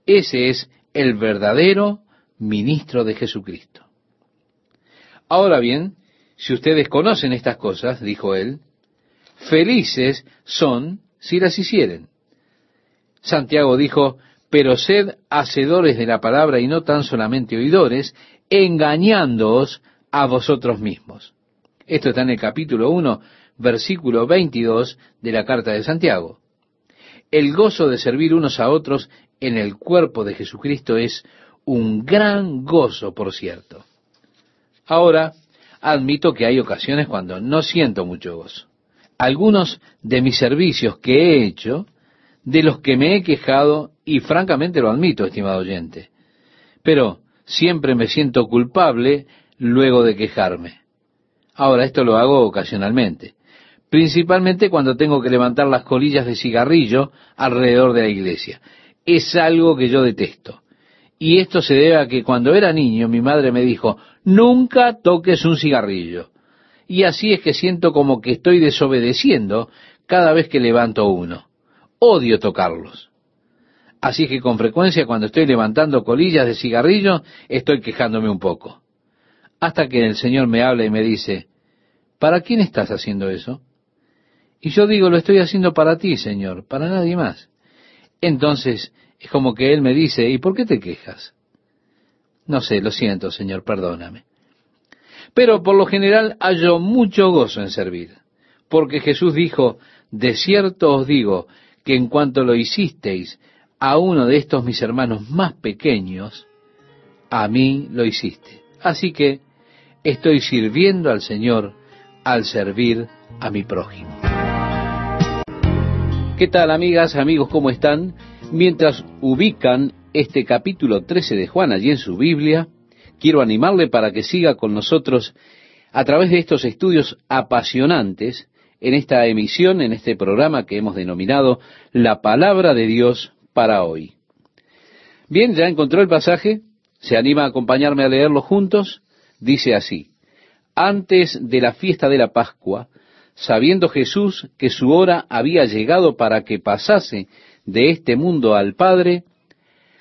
Ese es el verdadero ministro de Jesucristo. Ahora bien, si ustedes conocen estas cosas, dijo él, felices son si las hicieren. Santiago dijo, pero sed hacedores de la palabra y no tan solamente oidores, engañándoos a vosotros mismos. Esto está en el capítulo 1, versículo 22 de la carta de Santiago. El gozo de servir unos a otros en el cuerpo de Jesucristo es un gran gozo, por cierto. Ahora, admito que hay ocasiones cuando no siento mucho gozo. Algunos de mis servicios que he hecho de los que me he quejado y francamente lo admito, estimado oyente. Pero siempre me siento culpable luego de quejarme. Ahora, esto lo hago ocasionalmente, principalmente cuando tengo que levantar las colillas de cigarrillo alrededor de la iglesia. Es algo que yo detesto. Y esto se debe a que cuando era niño mi madre me dijo, nunca toques un cigarrillo. Y así es que siento como que estoy desobedeciendo cada vez que levanto uno. Odio tocarlos. Así que con frecuencia cuando estoy levantando colillas de cigarrillo, estoy quejándome un poco. Hasta que el Señor me habla y me dice, ¿para quién estás haciendo eso? Y yo digo, lo estoy haciendo para ti, Señor, para nadie más. Entonces es como que Él me dice, ¿y por qué te quejas? No sé, lo siento, Señor, perdóname. Pero por lo general hallo mucho gozo en servir, porque Jesús dijo, de cierto os digo, que en cuanto lo hicisteis a uno de estos mis hermanos más pequeños, a mí lo hiciste. Así que estoy sirviendo al Señor al servir a mi prójimo. ¿Qué tal amigas, amigos, cómo están? Mientras ubican este capítulo 13 de Juan allí en su Biblia, quiero animarle para que siga con nosotros a través de estos estudios apasionantes en esta emisión, en este programa que hemos denominado La Palabra de Dios para hoy. Bien, ¿ya encontró el pasaje? ¿Se anima a acompañarme a leerlo juntos? Dice así, antes de la fiesta de la Pascua, sabiendo Jesús que su hora había llegado para que pasase de este mundo al Padre,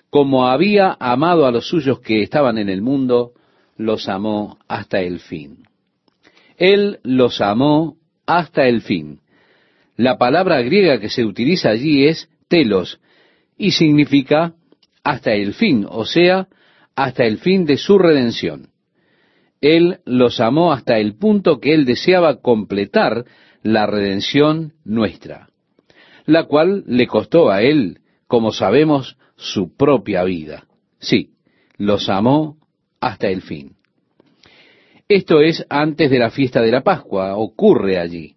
como había amado a los suyos que estaban en el mundo, los amó hasta el fin. Él los amó hasta el fin. La palabra griega que se utiliza allí es telos, y significa hasta el fin, o sea, hasta el fin de su redención. Él los amó hasta el punto que Él deseaba completar la redención nuestra, la cual le costó a Él, como sabemos, su propia vida. Sí, los amó hasta el fin. Esto es antes de la fiesta de la Pascua, ocurre allí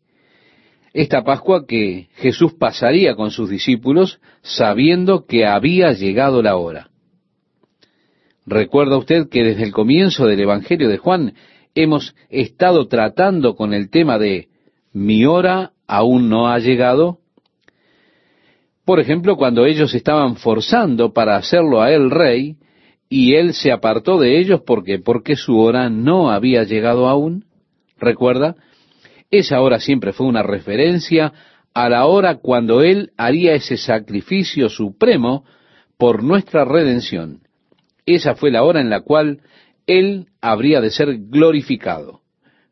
esta Pascua que Jesús pasaría con sus discípulos sabiendo que había llegado la hora. ¿Recuerda usted que desde el comienzo del Evangelio de Juan hemos estado tratando con el tema de mi hora aún no ha llegado? Por ejemplo, cuando ellos estaban forzando para hacerlo a él rey, y él se apartó de ellos porque porque su hora no había llegado aún. ¿Recuerda? Esa hora siempre fue una referencia a la hora cuando Él haría ese sacrificio supremo por nuestra redención. Esa fue la hora en la cual Él habría de ser glorificado.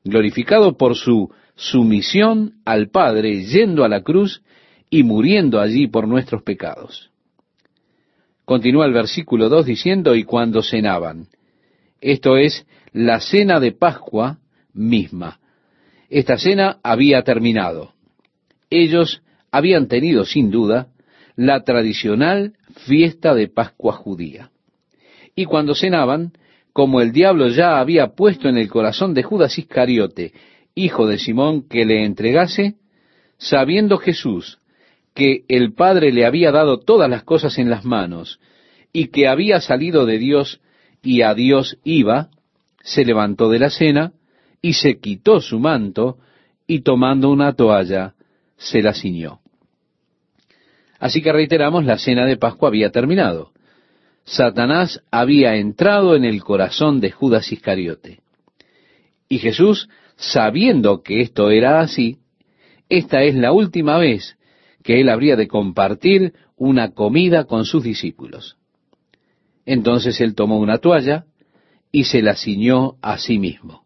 Glorificado por su sumisión al Padre, yendo a la cruz y muriendo allí por nuestros pecados. Continúa el versículo 2 diciendo, y cuando cenaban. Esto es la cena de Pascua misma. Esta cena había terminado. Ellos habían tenido, sin duda, la tradicional fiesta de Pascua judía. Y cuando cenaban, como el diablo ya había puesto en el corazón de Judas Iscariote, hijo de Simón, que le entregase, sabiendo Jesús que el Padre le había dado todas las cosas en las manos, y que había salido de Dios y a Dios iba, se levantó de la cena, y se quitó su manto, y tomando una toalla, se la ciñó. Así que reiteramos, la cena de Pascua había terminado. Satanás había entrado en el corazón de Judas Iscariote. Y Jesús, sabiendo que esto era así, esta es la última vez que él habría de compartir una comida con sus discípulos. Entonces él tomó una toalla y se la ciñó a sí mismo.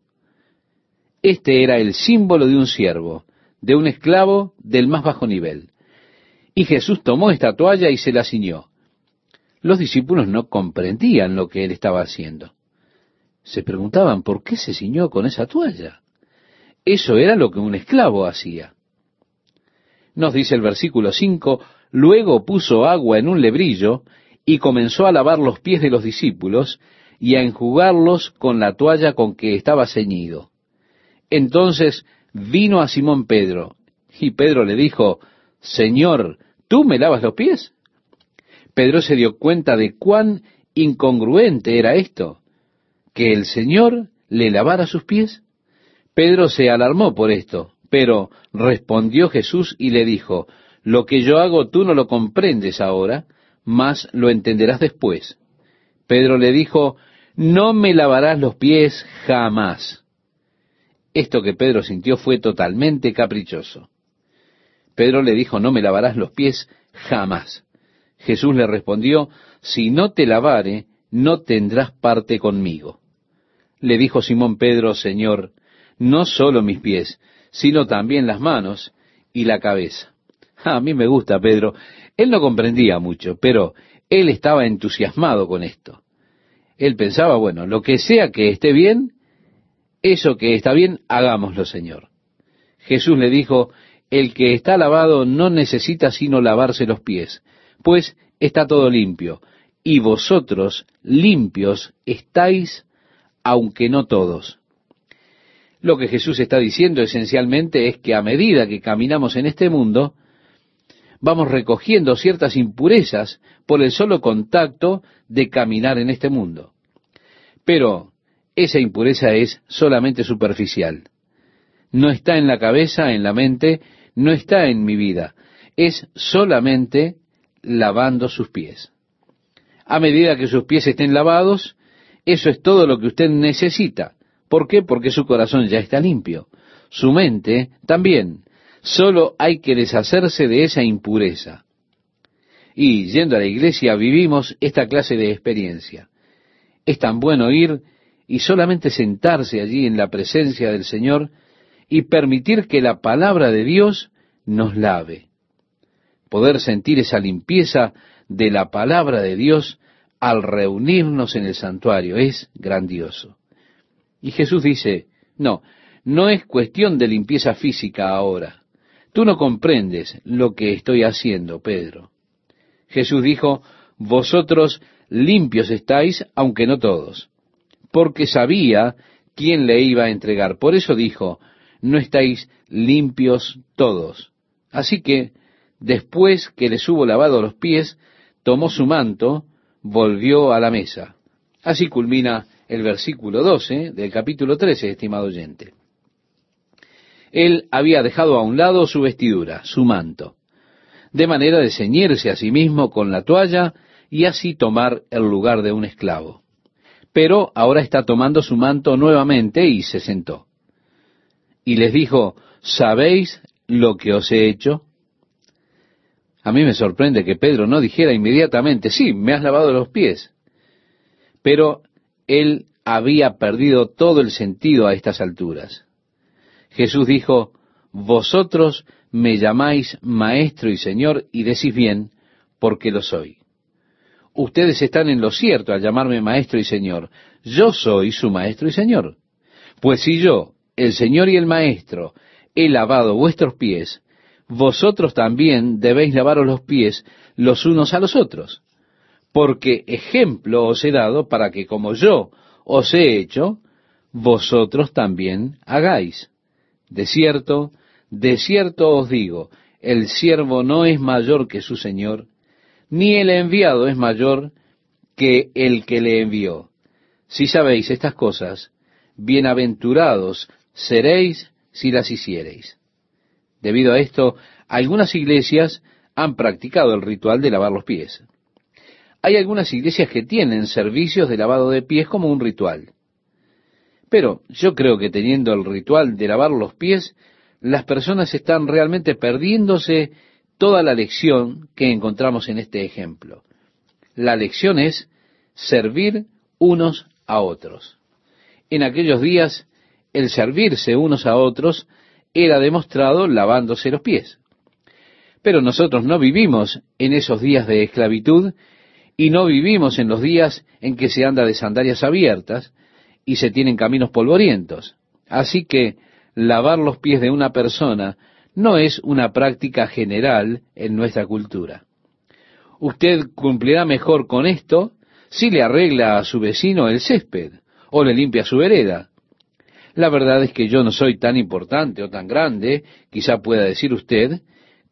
Este era el símbolo de un siervo, de un esclavo del más bajo nivel. Y Jesús tomó esta toalla y se la ciñó. Los discípulos no comprendían lo que él estaba haciendo. Se preguntaban por qué se ciñó con esa toalla. Eso era lo que un esclavo hacía. Nos dice el versículo 5, luego puso agua en un lebrillo y comenzó a lavar los pies de los discípulos y a enjugarlos con la toalla con que estaba ceñido. Entonces vino a Simón Pedro, y Pedro le dijo, Señor, ¿tú me lavas los pies? Pedro se dio cuenta de cuán incongruente era esto, que el Señor le lavara sus pies. Pedro se alarmó por esto, pero respondió Jesús y le dijo, lo que yo hago tú no lo comprendes ahora, mas lo entenderás después. Pedro le dijo, no me lavarás los pies jamás. Esto que Pedro sintió fue totalmente caprichoso. Pedro le dijo, no me lavarás los pies jamás. Jesús le respondió, si no te lavare, no tendrás parte conmigo. Le dijo Simón Pedro, Señor, no solo mis pies, sino también las manos y la cabeza. A mí me gusta Pedro. Él no comprendía mucho, pero él estaba entusiasmado con esto. Él pensaba, bueno, lo que sea que esté bien, eso que está bien, hagámoslo, Señor. Jesús le dijo, el que está lavado no necesita sino lavarse los pies, pues está todo limpio, y vosotros limpios estáis, aunque no todos. Lo que Jesús está diciendo esencialmente es que a medida que caminamos en este mundo, vamos recogiendo ciertas impurezas por el solo contacto de caminar en este mundo. Pero esa impureza es solamente superficial. No está en la cabeza, en la mente, no está en mi vida. Es solamente lavando sus pies. A medida que sus pies estén lavados, eso es todo lo que usted necesita. ¿Por qué? Porque su corazón ya está limpio. Su mente también. Solo hay que deshacerse de esa impureza. Y yendo a la iglesia vivimos esta clase de experiencia. Es tan bueno ir y solamente sentarse allí en la presencia del Señor y permitir que la palabra de Dios nos lave. Poder sentir esa limpieza de la palabra de Dios al reunirnos en el santuario es grandioso. Y Jesús dice, no, no es cuestión de limpieza física ahora. Tú no comprendes lo que estoy haciendo, Pedro. Jesús dijo, vosotros limpios estáis, aunque no todos, porque sabía quién le iba a entregar. Por eso dijo, no estáis limpios todos. Así que, después que les hubo lavado los pies, tomó su manto, volvió a la mesa. Así culmina el versículo 12 del capítulo 13, estimado oyente. Él había dejado a un lado su vestidura, su manto, de manera de ceñirse a sí mismo con la toalla y así tomar el lugar de un esclavo. Pero ahora está tomando su manto nuevamente y se sentó. Y les dijo, ¿sabéis lo que os he hecho? A mí me sorprende que Pedro no dijera inmediatamente, sí, me has lavado los pies. Pero él había perdido todo el sentido a estas alturas. Jesús dijo, vosotros me llamáis maestro y señor y decís bien, porque lo soy. Ustedes están en lo cierto al llamarme maestro y señor. Yo soy su maestro y señor. Pues si yo, el señor y el maestro, he lavado vuestros pies, vosotros también debéis lavaros los pies los unos a los otros. Porque ejemplo os he dado para que como yo os he hecho, vosotros también hagáis. De cierto, de cierto os digo, el siervo no es mayor que su Señor, ni el enviado es mayor que el que le envió. Si sabéis estas cosas, bienaventurados seréis si las hiciereis. Debido a esto, algunas iglesias han practicado el ritual de lavar los pies. Hay algunas iglesias que tienen servicios de lavado de pies como un ritual. Pero yo creo que teniendo el ritual de lavar los pies, las personas están realmente perdiéndose toda la lección que encontramos en este ejemplo. La lección es servir unos a otros. En aquellos días, el servirse unos a otros era demostrado lavándose los pies. Pero nosotros no vivimos en esos días de esclavitud y no vivimos en los días en que se anda de sandalias abiertas y se tienen caminos polvorientos. Así que lavar los pies de una persona no es una práctica general en nuestra cultura. Usted cumplirá mejor con esto si le arregla a su vecino el césped o le limpia su vereda. La verdad es que yo no soy tan importante o tan grande, quizá pueda decir usted,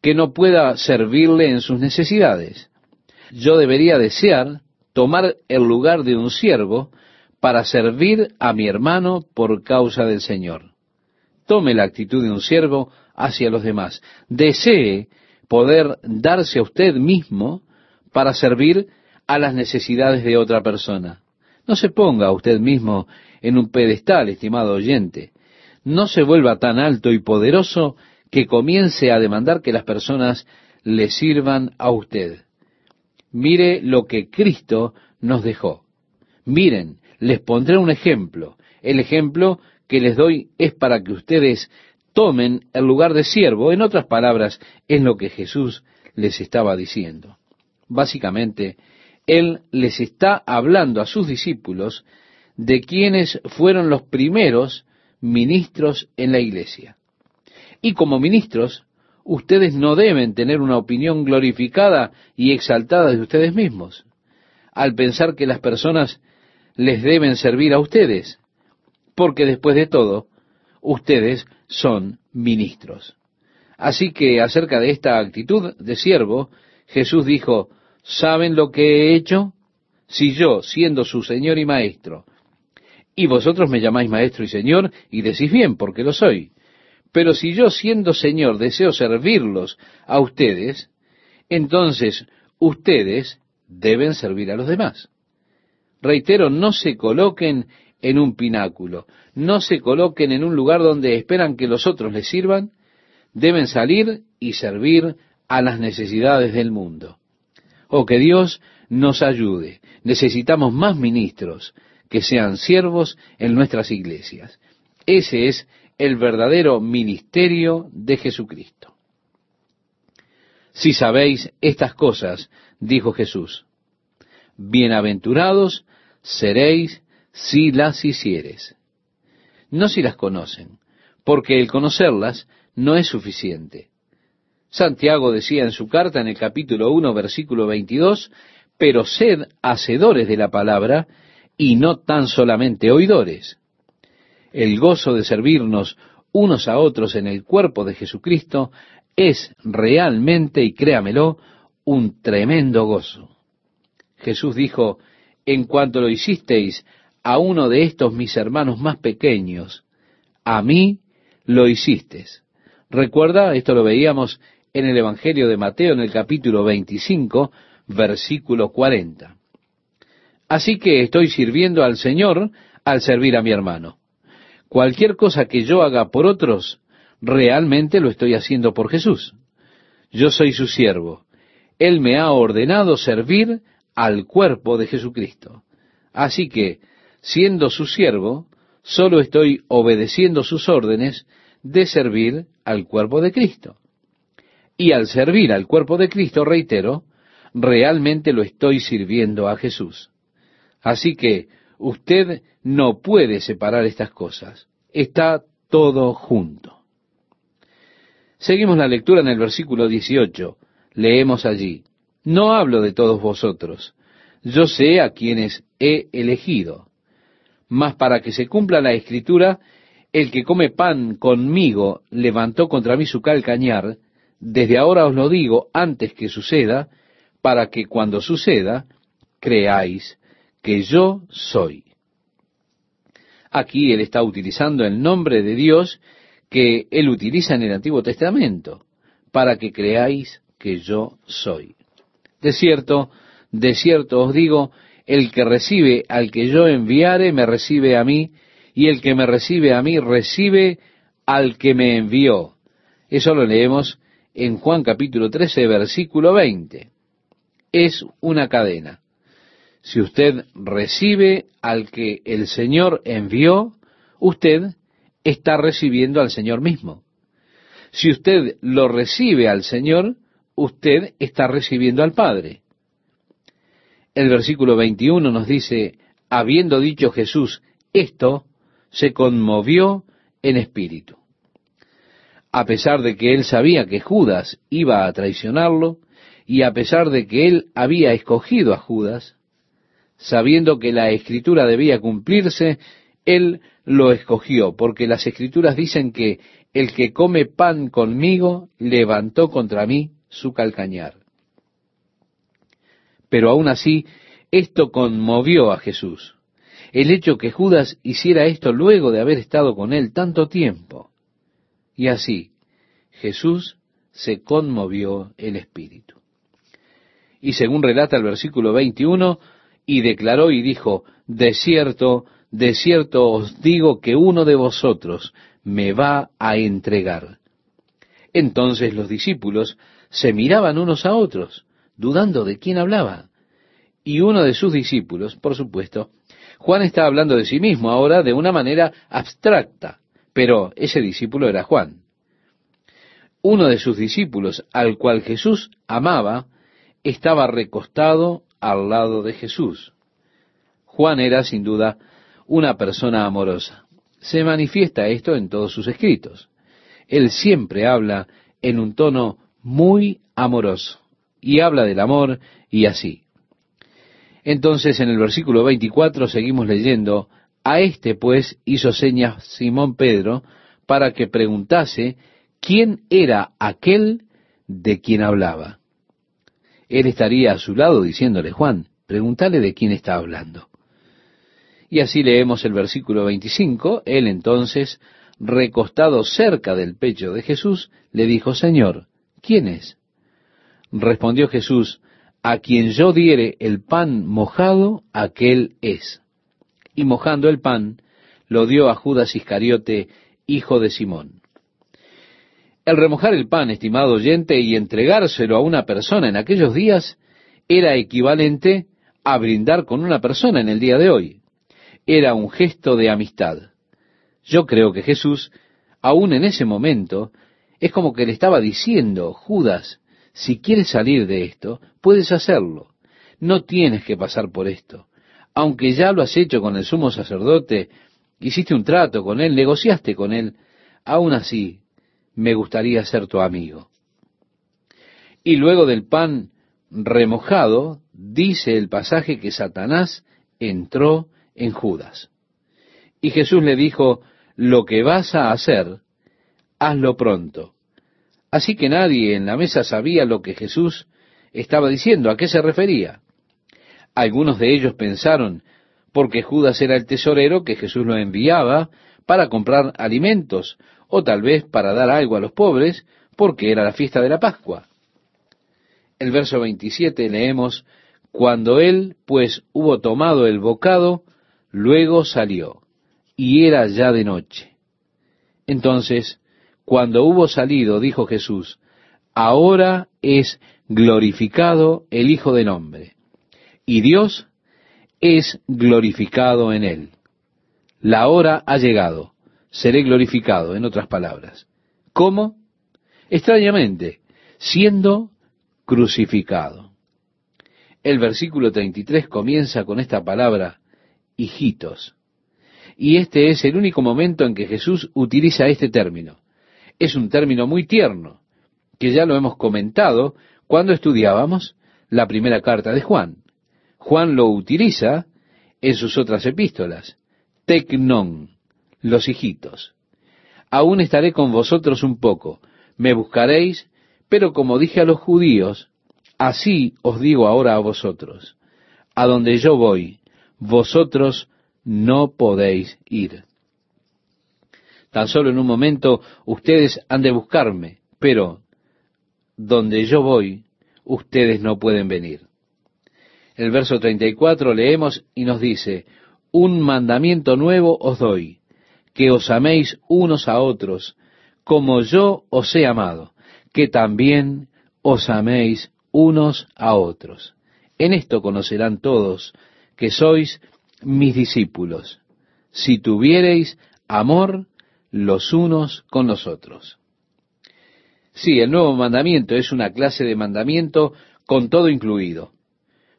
que no pueda servirle en sus necesidades. Yo debería desear tomar el lugar de un siervo para servir a mi hermano por causa del Señor. tome la actitud de un siervo hacia los demás. Desee poder darse a usted mismo para servir a las necesidades de otra persona. No se ponga usted mismo en un pedestal, estimado oyente. No se vuelva tan alto y poderoso que comience a demandar que las personas le sirvan a usted. Mire lo que Cristo nos dejó. Miren, les pondré un ejemplo. El ejemplo que les doy es para que ustedes tomen el lugar de siervo. En otras palabras, es lo que Jesús les estaba diciendo. Básicamente, Él les está hablando a sus discípulos de quienes fueron los primeros ministros en la iglesia. Y como ministros, ustedes no deben tener una opinión glorificada y exaltada de ustedes mismos, al pensar que las personas les deben servir a ustedes, porque después de todo, ustedes son ministros. Así que acerca de esta actitud de siervo, Jesús dijo, ¿saben lo que he hecho? Si yo, siendo su Señor y Maestro, y vosotros me llamáis Maestro y Señor, y decís bien, porque lo soy. Pero si yo, siendo Señor, deseo servirlos a ustedes, entonces ustedes deben servir a los demás. Reitero, no se coloquen en un pináculo, no se coloquen en un lugar donde esperan que los otros les sirvan, deben salir y servir a las necesidades del mundo. Oh, que Dios nos ayude. Necesitamos más ministros, que sean siervos en nuestras iglesias. Ese es el verdadero ministerio de Jesucristo. Si sabéis estas cosas, dijo Jesús, bienaventurados seréis si las hicieres. No si las conocen, porque el conocerlas no es suficiente. Santiago decía en su carta en el capítulo 1, versículo 22, pero sed hacedores de la palabra y no tan solamente oidores. El gozo de servirnos unos a otros en el cuerpo de Jesucristo es realmente, y créamelo, un tremendo gozo. Jesús dijo, en cuanto lo hicisteis a uno de estos mis hermanos más pequeños, a mí lo hicisteis. Recuerda, esto lo veíamos en el Evangelio de Mateo en el capítulo 25, versículo 40. Así que estoy sirviendo al Señor al servir a mi hermano. Cualquier cosa que yo haga por otros, realmente lo estoy haciendo por Jesús. Yo soy su siervo. Él me ha ordenado servir al cuerpo de Jesucristo. Así que, siendo su siervo, solo estoy obedeciendo sus órdenes de servir al cuerpo de Cristo. Y al servir al cuerpo de Cristo, reitero, realmente lo estoy sirviendo a Jesús. Así que usted no puede separar estas cosas. Está todo junto. Seguimos la lectura en el versículo 18. Leemos allí, no hablo de todos vosotros, yo sé a quienes he elegido, mas para que se cumpla la escritura, el que come pan conmigo levantó contra mí su calcañar, desde ahora os lo digo antes que suceda, para que cuando suceda, creáis que yo soy. Aquí él está utilizando el nombre de Dios que él utiliza en el Antiguo Testamento, para que creáis que yo soy. De cierto, de cierto os digo, el que recibe al que yo enviare, me recibe a mí, y el que me recibe a mí, recibe al que me envió. Eso lo leemos en Juan capítulo 13, versículo 20. Es una cadena. Si usted recibe al que el Señor envió, usted está recibiendo al Señor mismo. Si usted lo recibe al Señor, usted está recibiendo al Padre. El versículo 21 nos dice, habiendo dicho Jesús esto, se conmovió en espíritu. A pesar de que él sabía que Judas iba a traicionarlo, y a pesar de que él había escogido a Judas, sabiendo que la escritura debía cumplirse, él lo escogió, porque las escrituras dicen que el que come pan conmigo levantó contra mí su calcañar. Pero aún así, esto conmovió a Jesús. El hecho que Judas hiciera esto luego de haber estado con él tanto tiempo. Y así Jesús se conmovió el espíritu. Y según relata el versículo 21, y declaró y dijo, de cierto, de cierto os digo que uno de vosotros me va a entregar. Entonces los discípulos se miraban unos a otros, dudando de quién hablaba. Y uno de sus discípulos, por supuesto, Juan está hablando de sí mismo ahora de una manera abstracta, pero ese discípulo era Juan. Uno de sus discípulos, al cual Jesús amaba, estaba recostado al lado de Jesús. Juan era, sin duda, una persona amorosa. Se manifiesta esto en todos sus escritos. Él siempre habla en un tono muy amoroso, y habla del amor y así. Entonces en el versículo 24 seguimos leyendo, a este pues hizo señas Simón Pedro para que preguntase quién era aquel de quien hablaba. Él estaría a su lado diciéndole, Juan, pregúntale de quién está hablando. Y así leemos el versículo 25, él entonces, recostado cerca del pecho de Jesús, le dijo, Señor, ¿quién es? Respondió Jesús, a quien yo diere el pan mojado, aquel es. Y mojando el pan, lo dio a Judas Iscariote, hijo de Simón. El remojar el pan, estimado oyente, y entregárselo a una persona en aquellos días, era equivalente a brindar con una persona en el día de hoy. Era un gesto de amistad. Yo creo que Jesús, aún en ese momento, es como que le estaba diciendo, Judas, si quieres salir de esto, puedes hacerlo. No tienes que pasar por esto. Aunque ya lo has hecho con el sumo sacerdote, hiciste un trato con él, negociaste con él, aún así me gustaría ser tu amigo. Y luego del pan remojado, dice el pasaje que Satanás entró en Judas. Y Jesús le dijo, lo que vas a hacer, hazlo pronto. Así que nadie en la mesa sabía lo que Jesús estaba diciendo, a qué se refería. Algunos de ellos pensaron, porque Judas era el tesorero, que Jesús lo enviaba para comprar alimentos, o tal vez para dar algo a los pobres, porque era la fiesta de la Pascua. El verso 27 leemos, cuando él pues hubo tomado el bocado, luego salió, y era ya de noche. Entonces cuando hubo salido, dijo Jesús, ahora es glorificado el Hijo del Hombre, y Dios es glorificado en él. La hora ha llegado, seré glorificado, en otras palabras. ¿Cómo? Extrañamente, siendo crucificado. El versículo 33 comienza con esta palabra, hijitos. Y este es el único momento en que Jesús utiliza este término es un término muy tierno, que ya lo hemos comentado cuando estudiábamos la primera carta de Juan. Juan lo utiliza en sus otras epístolas. Tecnon, los hijitos. Aún estaré con vosotros un poco, me buscaréis, pero como dije a los judíos, así os digo ahora a vosotros, a donde yo voy, vosotros no podéis ir. Tan solo en un momento ustedes han de buscarme, pero donde yo voy, ustedes no pueden venir. El verso 34 leemos y nos dice, un mandamiento nuevo os doy, que os améis unos a otros, como yo os he amado, que también os améis unos a otros. En esto conocerán todos que sois mis discípulos, si tuviereis amor los unos con los otros. Sí, el nuevo mandamiento es una clase de mandamiento con todo incluido.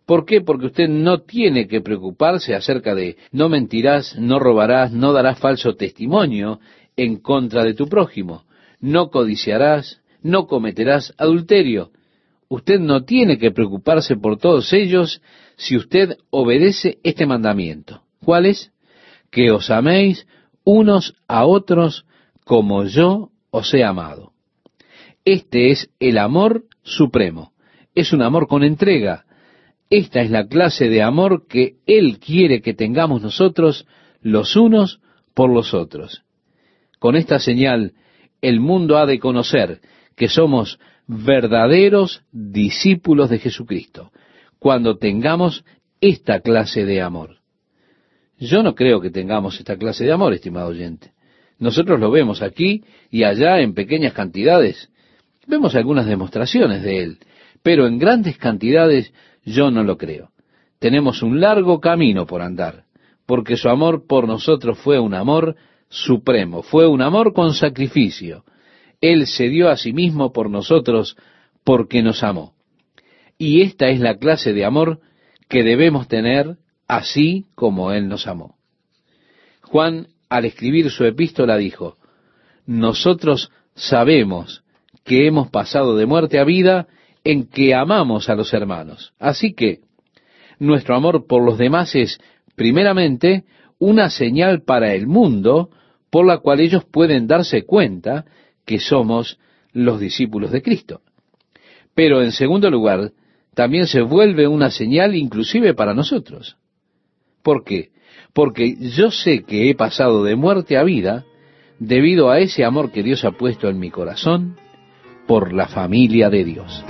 ¿Por qué? Porque usted no tiene que preocuparse acerca de no mentirás, no robarás, no darás falso testimonio en contra de tu prójimo, no codiciarás, no cometerás adulterio. Usted no tiene que preocuparse por todos ellos si usted obedece este mandamiento. ¿Cuál es? Que os améis unos a otros como yo os he amado. Este es el amor supremo. Es un amor con entrega. Esta es la clase de amor que Él quiere que tengamos nosotros los unos por los otros. Con esta señal, el mundo ha de conocer que somos verdaderos discípulos de Jesucristo, cuando tengamos esta clase de amor. Yo no creo que tengamos esta clase de amor, estimado oyente. Nosotros lo vemos aquí y allá en pequeñas cantidades. Vemos algunas demostraciones de él, pero en grandes cantidades yo no lo creo. Tenemos un largo camino por andar, porque su amor por nosotros fue un amor supremo, fue un amor con sacrificio. Él se dio a sí mismo por nosotros porque nos amó. Y esta es la clase de amor que debemos tener así como Él nos amó. Juan, al escribir su epístola, dijo, nosotros sabemos que hemos pasado de muerte a vida en que amamos a los hermanos. Así que nuestro amor por los demás es, primeramente, una señal para el mundo por la cual ellos pueden darse cuenta que somos los discípulos de Cristo. Pero en segundo lugar, también se vuelve una señal inclusive para nosotros. ¿Por qué? Porque yo sé que he pasado de muerte a vida debido a ese amor que Dios ha puesto en mi corazón por la familia de Dios.